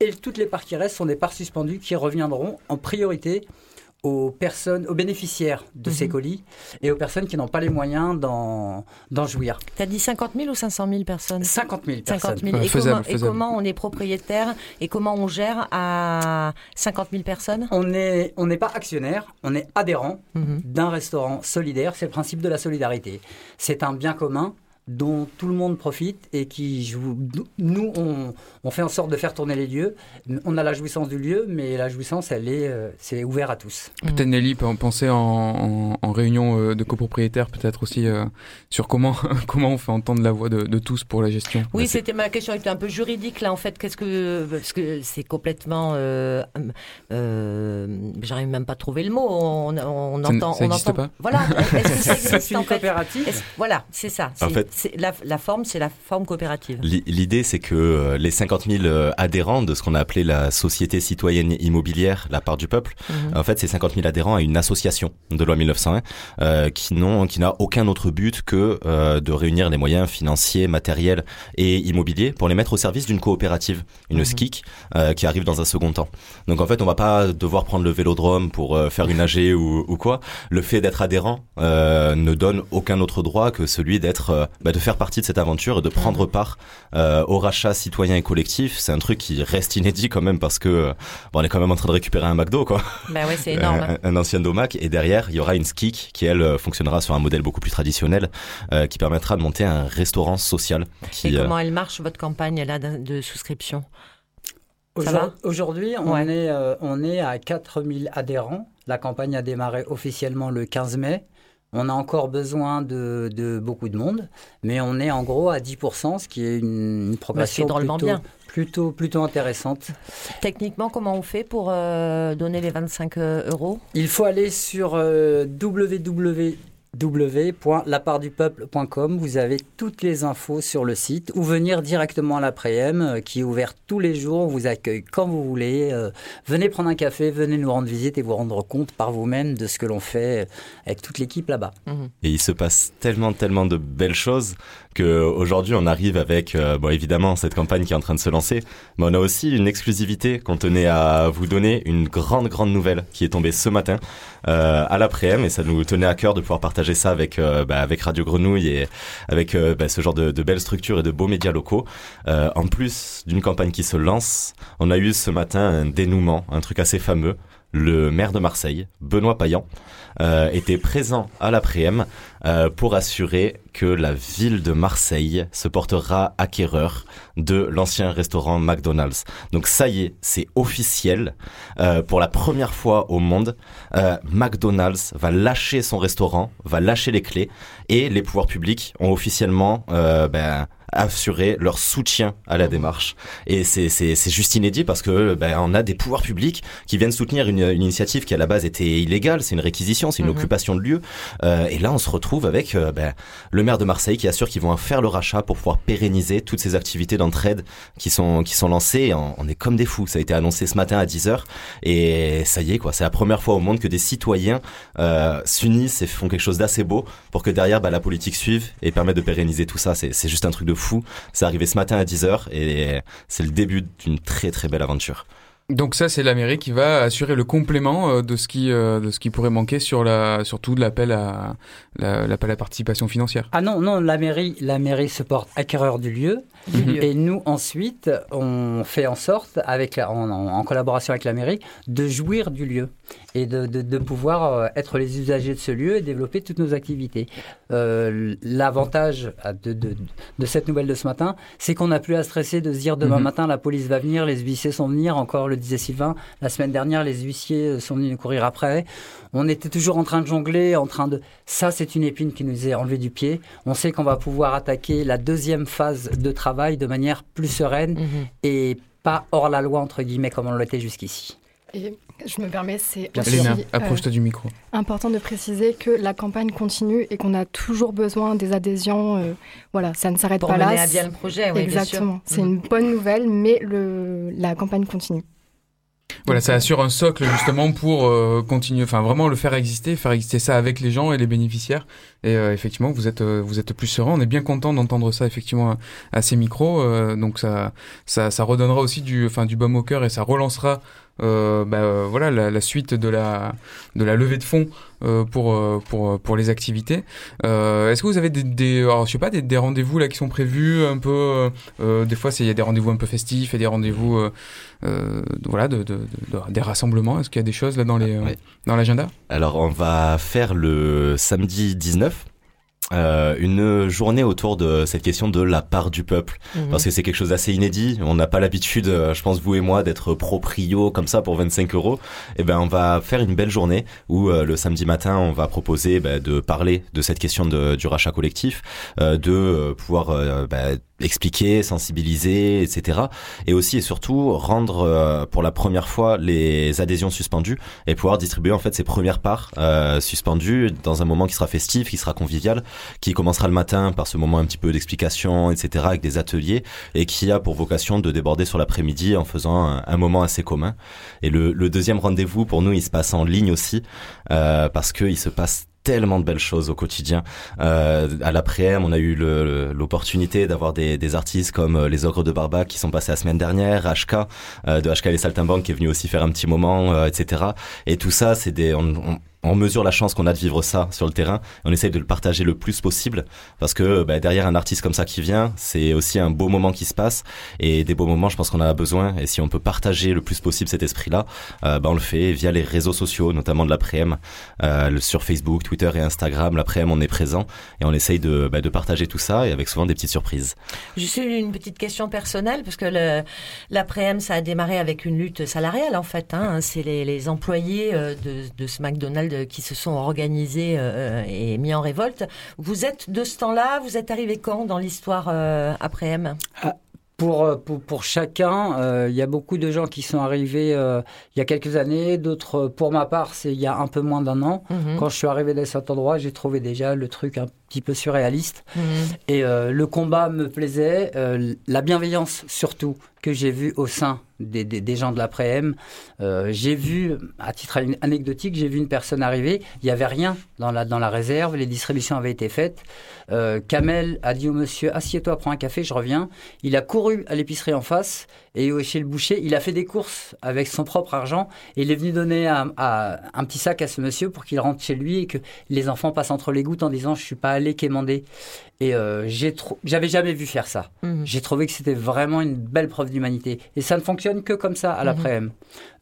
et toutes les parts qui restent sont des parts suspendues qui reviendront en priorité aux personnes, aux bénéficiaires de ces mhm. colis et aux personnes qui n'ont pas les moyens d'en, jouir. Tu as dit 50 000 ou 500 000 personnes? 50 000 personnes. 50 000. et, comment, et, comment, on est propriétaire et comment on gère à 50 000 personnes? On n'est on pas actionnaire, on est adhérent mhm. d'un restaurant solidaire. C'est le principe de la solidarité. C'est un bien commun dont tout le monde profite et qui joue. Nous, on, on, fait en sorte de faire tourner les lieux. On a la jouissance du lieu, mais la jouissance, elle est, euh, c'est ouvert à tous. Peut-être Nelly peut en penser en, en, réunion euh, de copropriétaires, peut-être aussi euh, sur comment comment on fait entendre la voix de, de tous pour la gestion. Oui, bah, c'était ma question était un peu juridique là en fait. Qu'est-ce que parce que c'est complètement, j'arrive même pas à trouver le mot. On, on entend, ça on entend. Pas voilà. C'est une coopérative. Voilà, c'est ça. En fait, la, la, forme, c'est la forme coopérative. L'idée, c'est que euh, les 50 000 euh, adhérents de ce qu'on a appelé la société citoyenne immobilière, la part du peuple, mhm. en fait, ces 50 000 adhérents à une association de loi 1901 euh, qui n'ont, qui n'a aucun autre but que euh, de réunir les moyens financiers, matériels et immobiliers pour les mettre au service d'une coopérative, une mmh. SKIC, qui arrive dans un second temps. Donc en fait, on va pas devoir prendre le vélodrome pour faire une AG ou, ou, quoi. Le fait d'être adhérent ne donne aucun autre droit que celui d'être bah, de faire partie de cette aventure et de prendre part euh, au rachat citoyen et collectif. C'est un truc qui reste inédit quand même parce que bon, on est quand même en train de récupérer un McDo quoi. Bah ouais, c'est énorme. un, ancien Domac et derrière il y aura une Skik qui elle fonctionnera sur un modèle beaucoup plus traditionnel qui permettra de monter un restaurant social. et comment elle marche votre campagne là de souscription? Aujourd'hui, on, est, euh, on est à 4000 adhérents. La campagne a démarré officiellement le 15 mai. On a encore besoin de, de, beaucoup de monde, mais on est en gros à 10%, ce qui est une, progression plutôt, bien. plutôt, plutôt intéressante. Techniquement, comment on fait pour euh, donner les 25 euh, euros? Il faut aller sur www www.lapartdupeuple.com. Vous avez toutes les infos sur le site ou venir directement à l'après-m euh, qui est ouvert tous les jours. On vous accueille quand vous voulez. Euh, venez prendre un café, venez nous rendre visite et vous rendre compte par vous-même de ce que l'on fait euh, avec toute l'équipe là-bas. Et il se passe tellement, tellement de belles choses qu'aujourd'hui on arrive avec, bon évidemment, cette campagne qui est en train de se lancer, mais on a aussi une exclusivité qu'on tenait à vous donner, une grande, grande nouvelle qui est tombée ce matin à l'après-m et ça nous tenait à cœur de pouvoir partager ça avec euh, bah, avec Radio Grenouille et avec euh, bah, ce genre de, de, belles structures et de beaux médias locaux. Euh, en plus d'une campagne qui se lance, on a eu ce matin un dénouement, un truc assez fameux. Le maire de Marseille, Benoît Payan, euh, était présent à l'après-m euh, pour assurer que la ville de Marseille se portera acquéreur de l'ancien restaurant McDonald's. Donc ça y est, c'est officiel. Euh, pour la première fois au monde, McDonald's va lâcher son restaurant, va lâcher les clés et les pouvoirs publics ont officiellement ben, assurer leur soutien à la démarche. Et c'est, c'est, c'est juste inédit parce que ben, on a des pouvoirs publics qui viennent soutenir une, une initiative qui à la base était illégale, c'est une réquisition, c'est une mhm. occupation de lieu. Euh, et là, on se retrouve avec euh, ben, le maire de Marseille qui assure qu'ils vont faire le rachat pour pouvoir pérenniser toutes ces activités d'entraide qui sont qui sont lancées. On, est comme des fous. Ça a été annoncé ce matin à 10h et ça y est quoi. C'est la première fois au monde que des citoyens euh, s'unissent et font quelque chose d'assez beau pour que derrière ben, la politique suive et permette de pérenniser tout ça. C'est, c'est juste un truc de fou. C'est arrivé ce matin à 10h et c'est le début d'une très très belle aventure. Donc ça, c'est la mairie qui va assurer le complément euh, de ce qui euh, de ce qui pourrait manquer sur la surtout de l'appel à l'appel à participation financière. Ah non non, la mairie la mairie se porte acquéreur du lieu et nous ensuite on fait en sorte avec en, en, collaboration avec la mairie de jouir du lieu et de, de, de, pouvoir euh, être les usagers de ce lieu et développer toutes nos activités. Euh, L'avantage de, de, cette nouvelle de ce matin, c'est qu'on n'a plus à stresser de se dire demain mhm. matin la police va venir, les huissiers sont venir, encore le disait Sylvain, la semaine dernière les huissiers sont venus nous courir après. On était toujours en train de jongler, en train de... Ça c'est une épine qui nous est enlevée du pied. On sait qu'on va pouvoir attaquer la deuxième phase de travail de manière plus sereine mhm. et pas hors la loi entre guillemets comme on l'était jusqu'ici. Et je me permets, c'est approche-toi du micro. Important de préciser que la campagne continue et qu'on a toujours besoin des adhésions. Euh, voilà, ça ne s'arrête pas là. Pour mener à bien le projet, oui, Exactement. C'est une bonne nouvelle, mais le, la campagne continue. Voilà, ça assure un socle justement pour euh, continuer, enfin vraiment le faire exister, faire exister ça avec les gens et les bénéficiaires. Et euh, effectivement, vous êtes vous êtes plus serein. On est bien content d'entendre ça effectivement à, ces micros. donc ça, ça ça redonnera aussi du enfin du baume au cœur et ça relancera euh, bah, euh, voilà la, la, suite de la de la levée de fonds euh, pour euh, pour pour les activités. Est-ce que vous avez des, des alors, je sais pas des, des rendez-vous là qui sont prévus un peu des fois il y a des rendez-vous un peu festifs et des rendez-vous voilà de, de, de, des rassemblements. Est-ce qu'il y a des choses là dans les dans l'agenda? Alors on va faire le samedi 19 euh, une journée autour de cette question de la part du peuple. Mhm. parce que c'est quelque chose d'assez inédit. On n'a pas l'habitude euh, je pense vous et moi d'être proprio comme ça pour 25 euros. Et eh ben on va faire une belle journée où euh, le samedi matin on va proposer ben, de parler de cette question de, du rachat collectif de pouvoir ben, expliquer, sensibiliser, etc. Et aussi et surtout rendre euh, pour la première fois les adhésions suspendues et pouvoir distribuer en fait ces premières parts euh, suspendues dans un moment qui sera festif, qui sera convivial, qui commencera le matin par ce moment un petit peu d'explication, etc. avec des ateliers et qui a pour vocation de déborder sur l'après-midi en faisant un, moment assez commun. Et le, le deuxième rendez-vous pour nous, il se passe en ligne aussi euh, parce qu'il se passe tellement de belles choses au quotidien. Euh, à l'après-m, on a eu l'opportunité d'avoir des, des, artistes comme euh, les Ogres de Barbac qui sont passés la semaine dernière, HK euh, de HK les Saltimbanques qui est venu aussi faire un petit moment, euh, etc. Et tout ça, c'est des, on, on, on mesure la chance qu'on a de vivre ça sur le terrain. On essaye de le partager le plus possible parce que bah, derrière un artiste comme ça qui vient, c'est aussi un beau moment qui se passe et des beaux moments, je pense qu'on en a besoin. Et si on peut partager le plus possible cet esprit-là, euh, bah, on le fait via les réseaux sociaux, notamment de l'après-m, euh, sur Facebook, Twitter et Instagram. L'après-m, on est présent et on essaye de, bah, de partager tout ça et avec souvent des petites surprises. Juste une petite question personnelle parce que l'après-m, ça a démarré avec une lutte salariale en fait. Hein. C'est les, les, employés euh, de, de ce McDonald's qui se sont organisés euh, et mis en révolte. Vous êtes de ce temps-là, vous êtes arrivé quand dans l'histoire euh, après M? Ah, pour, pour, pour, chacun, euh, il y a beaucoup de gens qui sont arrivés il y a quelques années, d'autres, pour ma part, c'est il y a un peu moins d'un an. Mhm. Quand je suis arrivé dans cet endroit, j'ai trouvé déjà le truc un petit peu surréaliste. Mhm. Et le combat me plaisait, la bienveillance surtout que j'ai vu au sein des, des, gens de l'après-M. Euh, j'ai vu, à titre anecdotique, j'ai vu une personne arriver, il n'y avait rien dans la, dans la réserve, les distributions avaient été faites. Euh, Kamel a dit au monsieur, assieds-toi, prends un café, je reviens. Il a couru à l'épicerie en face et chez le boucher, il a fait des courses avec son propre argent et il est venu donner un, un petit sac à ce monsieur pour qu'il rentre chez lui et que les enfants passent entre les gouttes en disant, je suis pas allé quémander. Et euh, j'avais jamais vu faire ça. Mhm. J'ai trouvé que c'était vraiment une belle preuve d'humanité. Et ça ne fonctionne que comme ça à l'après-midi.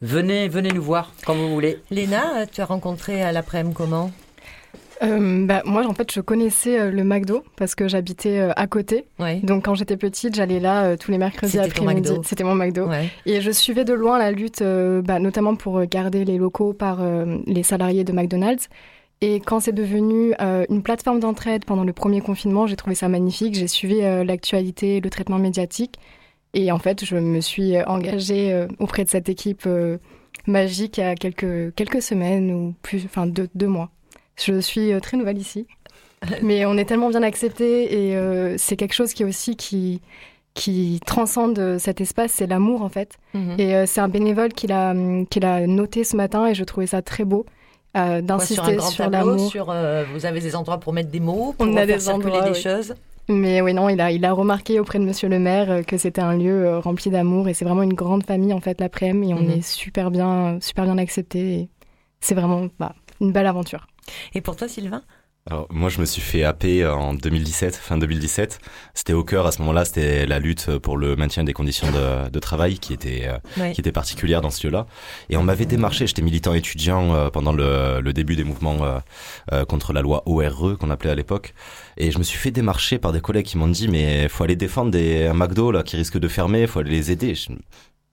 Venez, venez nous voir quand vous voulez. Léna, tu as rencontré à l'après-midi comment? Euh, bah, moi, en fait, je connaissais euh, le McDo parce que j'habitais à côté. Donc, quand j'étais petite, j'allais là tous les mercredis après-midi. C'était mon McDo. Et je suivais de loin la lutte, bah, notamment pour garder les locaux par les salariés de McDonald's. Et quand c'est devenu euh, une plateforme d'entraide pendant le premier confinement, j'ai trouvé ça magnifique. J'ai suivi euh, l'actualité, le traitement médiatique. Et en fait, je me suis engagée euh, auprès de cette équipe magique il y a quelques, quelques semaines ou plus, enfin deux, deux mois. Je suis très nouvelle ici. Mais on est tellement bien accepté et c'est quelque chose qui aussi qui, qui transcende cet espace, c'est l'amour en fait. Mhm. Et c'est un bénévole qui l'a, qui l'a noté ce matin et je trouvais ça très beau euh, d'insister sur l'amour. Sur, euh, vous avez des endroits pour mettre des mots, pour On a des endroits, des choses. Mais oui, non, il a, il a remarqué auprès de Monsieur le Maire euh, que c'était un lieu euh, rempli d'amour et c'est vraiment une grande famille en fait l'après-midi et on mhm. est super bien, super bien accepté. C'est vraiment bah, une belle aventure. Et pour toi, Sylvain alors, moi, je me suis fait happer en 2017, fin 2017. C'était au cœur à ce moment-là, c'était la lutte pour le maintien des conditions de, de travail qui était euh, qui était particulière dans ce lieu-là. Et on m'avait démarché. J'étais militant étudiant euh, pendant le, le, début des mouvements euh, contre la loi ORE qu'on appelait à l'époque. Et je me suis fait démarcher par des collègues qui m'ont dit mais faut aller défendre des un McDo là qui risque de fermer, faut aller les aider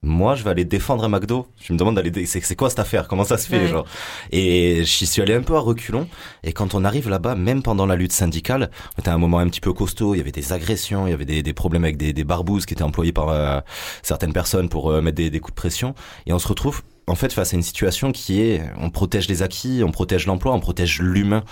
moi, je vais aller défendre un McDo. Je me demande d'aller, c'est quoi cette affaire? Comment ça se fait, genre? Et j'y suis allé un peu à reculons. Et quand on arrive là-bas, même pendant la lutte syndicale, c'était un moment un petit peu costaud. Il y avait des agressions, il y avait des, des problèmes avec des, des barbouzes qui étaient employés par euh, certaines personnes pour euh, mettre des, des coups de pression. Et on se retrouve en fait face à une situation qui est on protège les acquis, on protège l'emploi, on protège l'humain.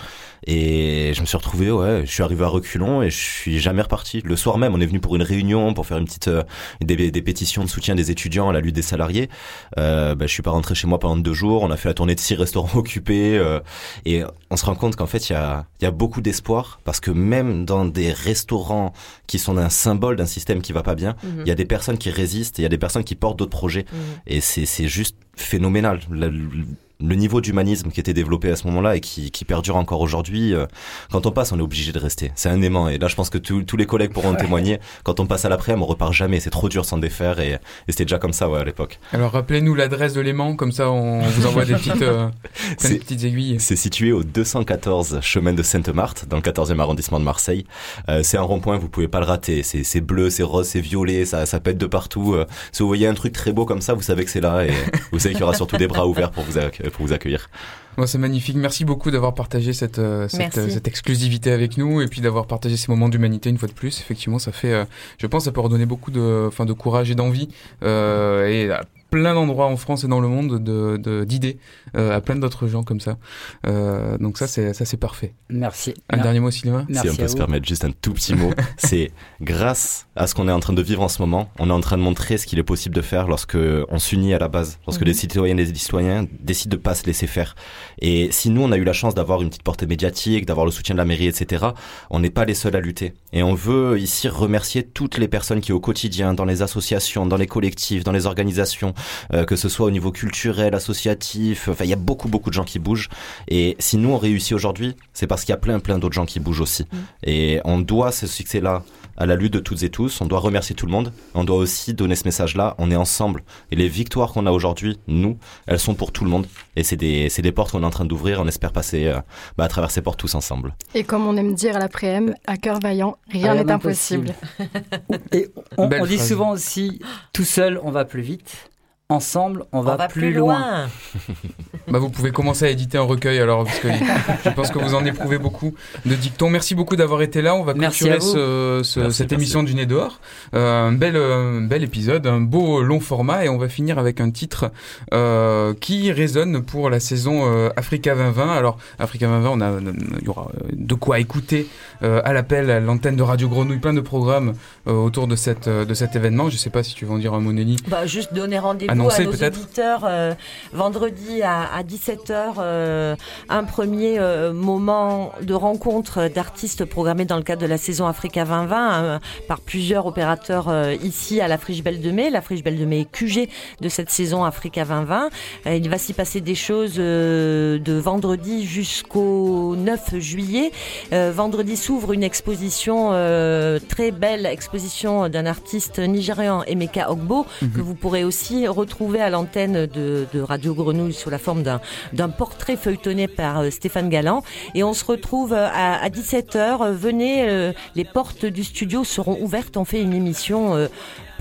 Et je me suis retrouvé, ouais, je suis arrivé à reculons et je suis jamais reparti. Le soir même, on est venu pour une réunion pour faire une petite euh, des, des, pétitions de soutien des étudiants à la lutte des salariés. Euh, bah, je suis pas rentré chez moi pendant deux jours. On a fait la tournée de six restaurants occupés euh, et on se rend compte qu'en fait il y a il y a beaucoup d'espoir parce que même dans des restaurants qui sont un symbole d'un système qui va pas bien, mhm. il y a des personnes qui résistent, il y a des personnes qui portent d'autres projets mhm. et c'est c'est juste phénoménal le niveau d'humanisme qui était développé à ce moment-là et qui, qui perdure encore aujourd'hui, euh, quand on passe, on est obligé de rester. C'est un aimant. Et là, je pense que tous les collègues pourront témoigner. Quand on passe à l'après, on repart jamais. C'est trop dur sans défaire. Et, et c'était déjà comme ça ouais, à l'époque. Alors, rappelez-nous l'adresse de l'aimant. Comme ça, on vous envoie des petites, euh, petites aiguilles. C'est situé au 214 chemin de Sainte-Marthe, dans le 14e arrondissement de Marseille. Euh, c'est un rond-point, vous pouvez pas le rater. C'est bleu, c'est rose, c'est violet, ça, ça pète de partout. Euh, si vous voyez un truc très beau comme ça, vous savez que c'est là. Et vous savez qu'il y aura surtout des bras ouverts pour vous, pour vous accueillir. c'est magnifique. Merci beaucoup d'avoir partagé cette, euh, cette, cette, exclusivité avec nous et puis d'avoir partagé ces moments d'humanité une fois de plus. Effectivement, ça fait, euh, je pense, ça peut redonner beaucoup de, enfin, de courage et d'envie euh, et plein d'endroits en France et dans le monde de d'idées euh, à plein d'autres gens comme ça. Euh, donc ça c'est ça c'est parfait. Merci. Un dernier mot Sylvain. si on peut se permettre juste un tout petit mot, c'est grâce à ce qu'on est en train de vivre en ce moment, on est en train de montrer ce qu'il est possible de faire lorsque on s'unit à la base, lorsque mhm. les citoyennes et les citoyens décident de pas se laisser faire. Et si nous on a eu la chance d'avoir une petite portée médiatique, d'avoir le soutien de la mairie, etc., on n'est pas les seuls à lutter. Et on veut ici remercier toutes les personnes qui au quotidien, dans les associations, dans les collectifs, dans les organisations, que ce soit au niveau culturel, associatif. Enfin, il y a beaucoup, beaucoup de gens qui bougent. Et si nous, on réussit aujourd'hui, c'est parce qu'il y a plein, plein d'autres gens qui bougent aussi. Mm. Et on doit ce succès-là à la lutte de toutes et tous. On doit remercier tout le monde. On doit aussi donner ce message-là. On est ensemble. Et les victoires qu'on a aujourd'hui, nous, elles sont pour tout le monde. Et c'est des, des portes qu'on est en train d'ouvrir. On espère passer euh, bah, à travers ces portes tous ensemble. Et comme on aime dire à l'après-m, à cœur vaillant, rien n'est impossible. et on dit souvent aussi, tout seul, on va plus vite ensemble, on, va, plus, loin. bah, vous pouvez commencer à éditer un recueil alors, parce que je pense que vous en éprouvez beaucoup de dictons. Merci beaucoup d'avoir été là. On va clôturer cette émission du Nez dehors. Euh, un bel, euh, bel épisode, un beau long format, et on va finir avec un titre euh, qui résonne pour la saison Africa 2020. Alors, Africa 2020, on a, il y aura de quoi écouter à l'appel à l'antenne de Radio Grenouille, plein de programmes autour de, cette, de cet événement. Je ne sais pas si tu veux en dire un mot, Nelly. Bah, juste donner rendez-vous à nos auditeurs euh, vendredi à, 17h euh, un premier euh, moment de rencontre d'artistes programmés dans le cadre de la saison Africa 2020 par plusieurs opérateurs ici à la Friche Belle de Mai. La Friche Belle de Mai est QG de cette saison Africa 2020. il va s'y passer des choses de vendredi jusqu'au 9 juillet. vendredi s'ouvre une exposition très belle exposition d'un artiste nigérian Emeka Ogbo mhm. que vous pourrez aussi retrouver trouvé à l'antenne de, Radio Grenouille sous la forme d'un portrait feuilletonné par euh, Stéphane Galland. Et on se retrouve euh, à, 17h. Venez, euh, les portes du studio seront ouvertes. On fait une émission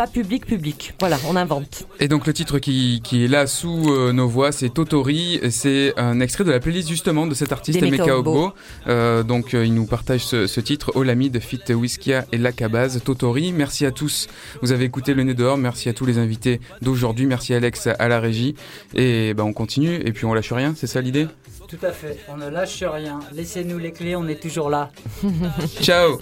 pas public public. Voilà, on invente. Et donc le titre qui, qui est là sous euh, nos voix, c'est Totori. C'est un extrait de la playlist justement de cet artiste Emeka Ogbo. Euh, donc euh, il nous partage ce, ce titre Olamide, Fit Whiskia et Lakabaz, Totori. Merci à tous. Vous avez écouté le nez dehors. Merci à tous les invités d'aujourd'hui. Merci Alex à la régie. Et ben on continue et puis on lâche rien. C'est ça l'idée? Tout à fait, on ne lâche rien. Laissez-nous les clés, on est toujours là. Ciao.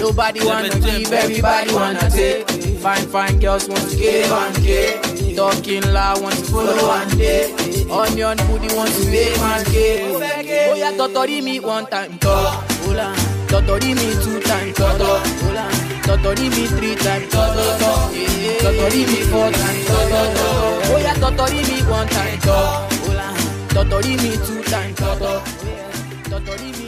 Nobody wanna give, everybody wanna take. Fine, fine girls want to get one K. Talking loud want to follow one day. Onion booty want to make one K. Oh yeah, totori me one time, talk. Totori me two times, talk. Totori me three times, toto to. Totori me four times, toto to. Oh yeah, totori me one time, to. Totori me two times, toto. Totori me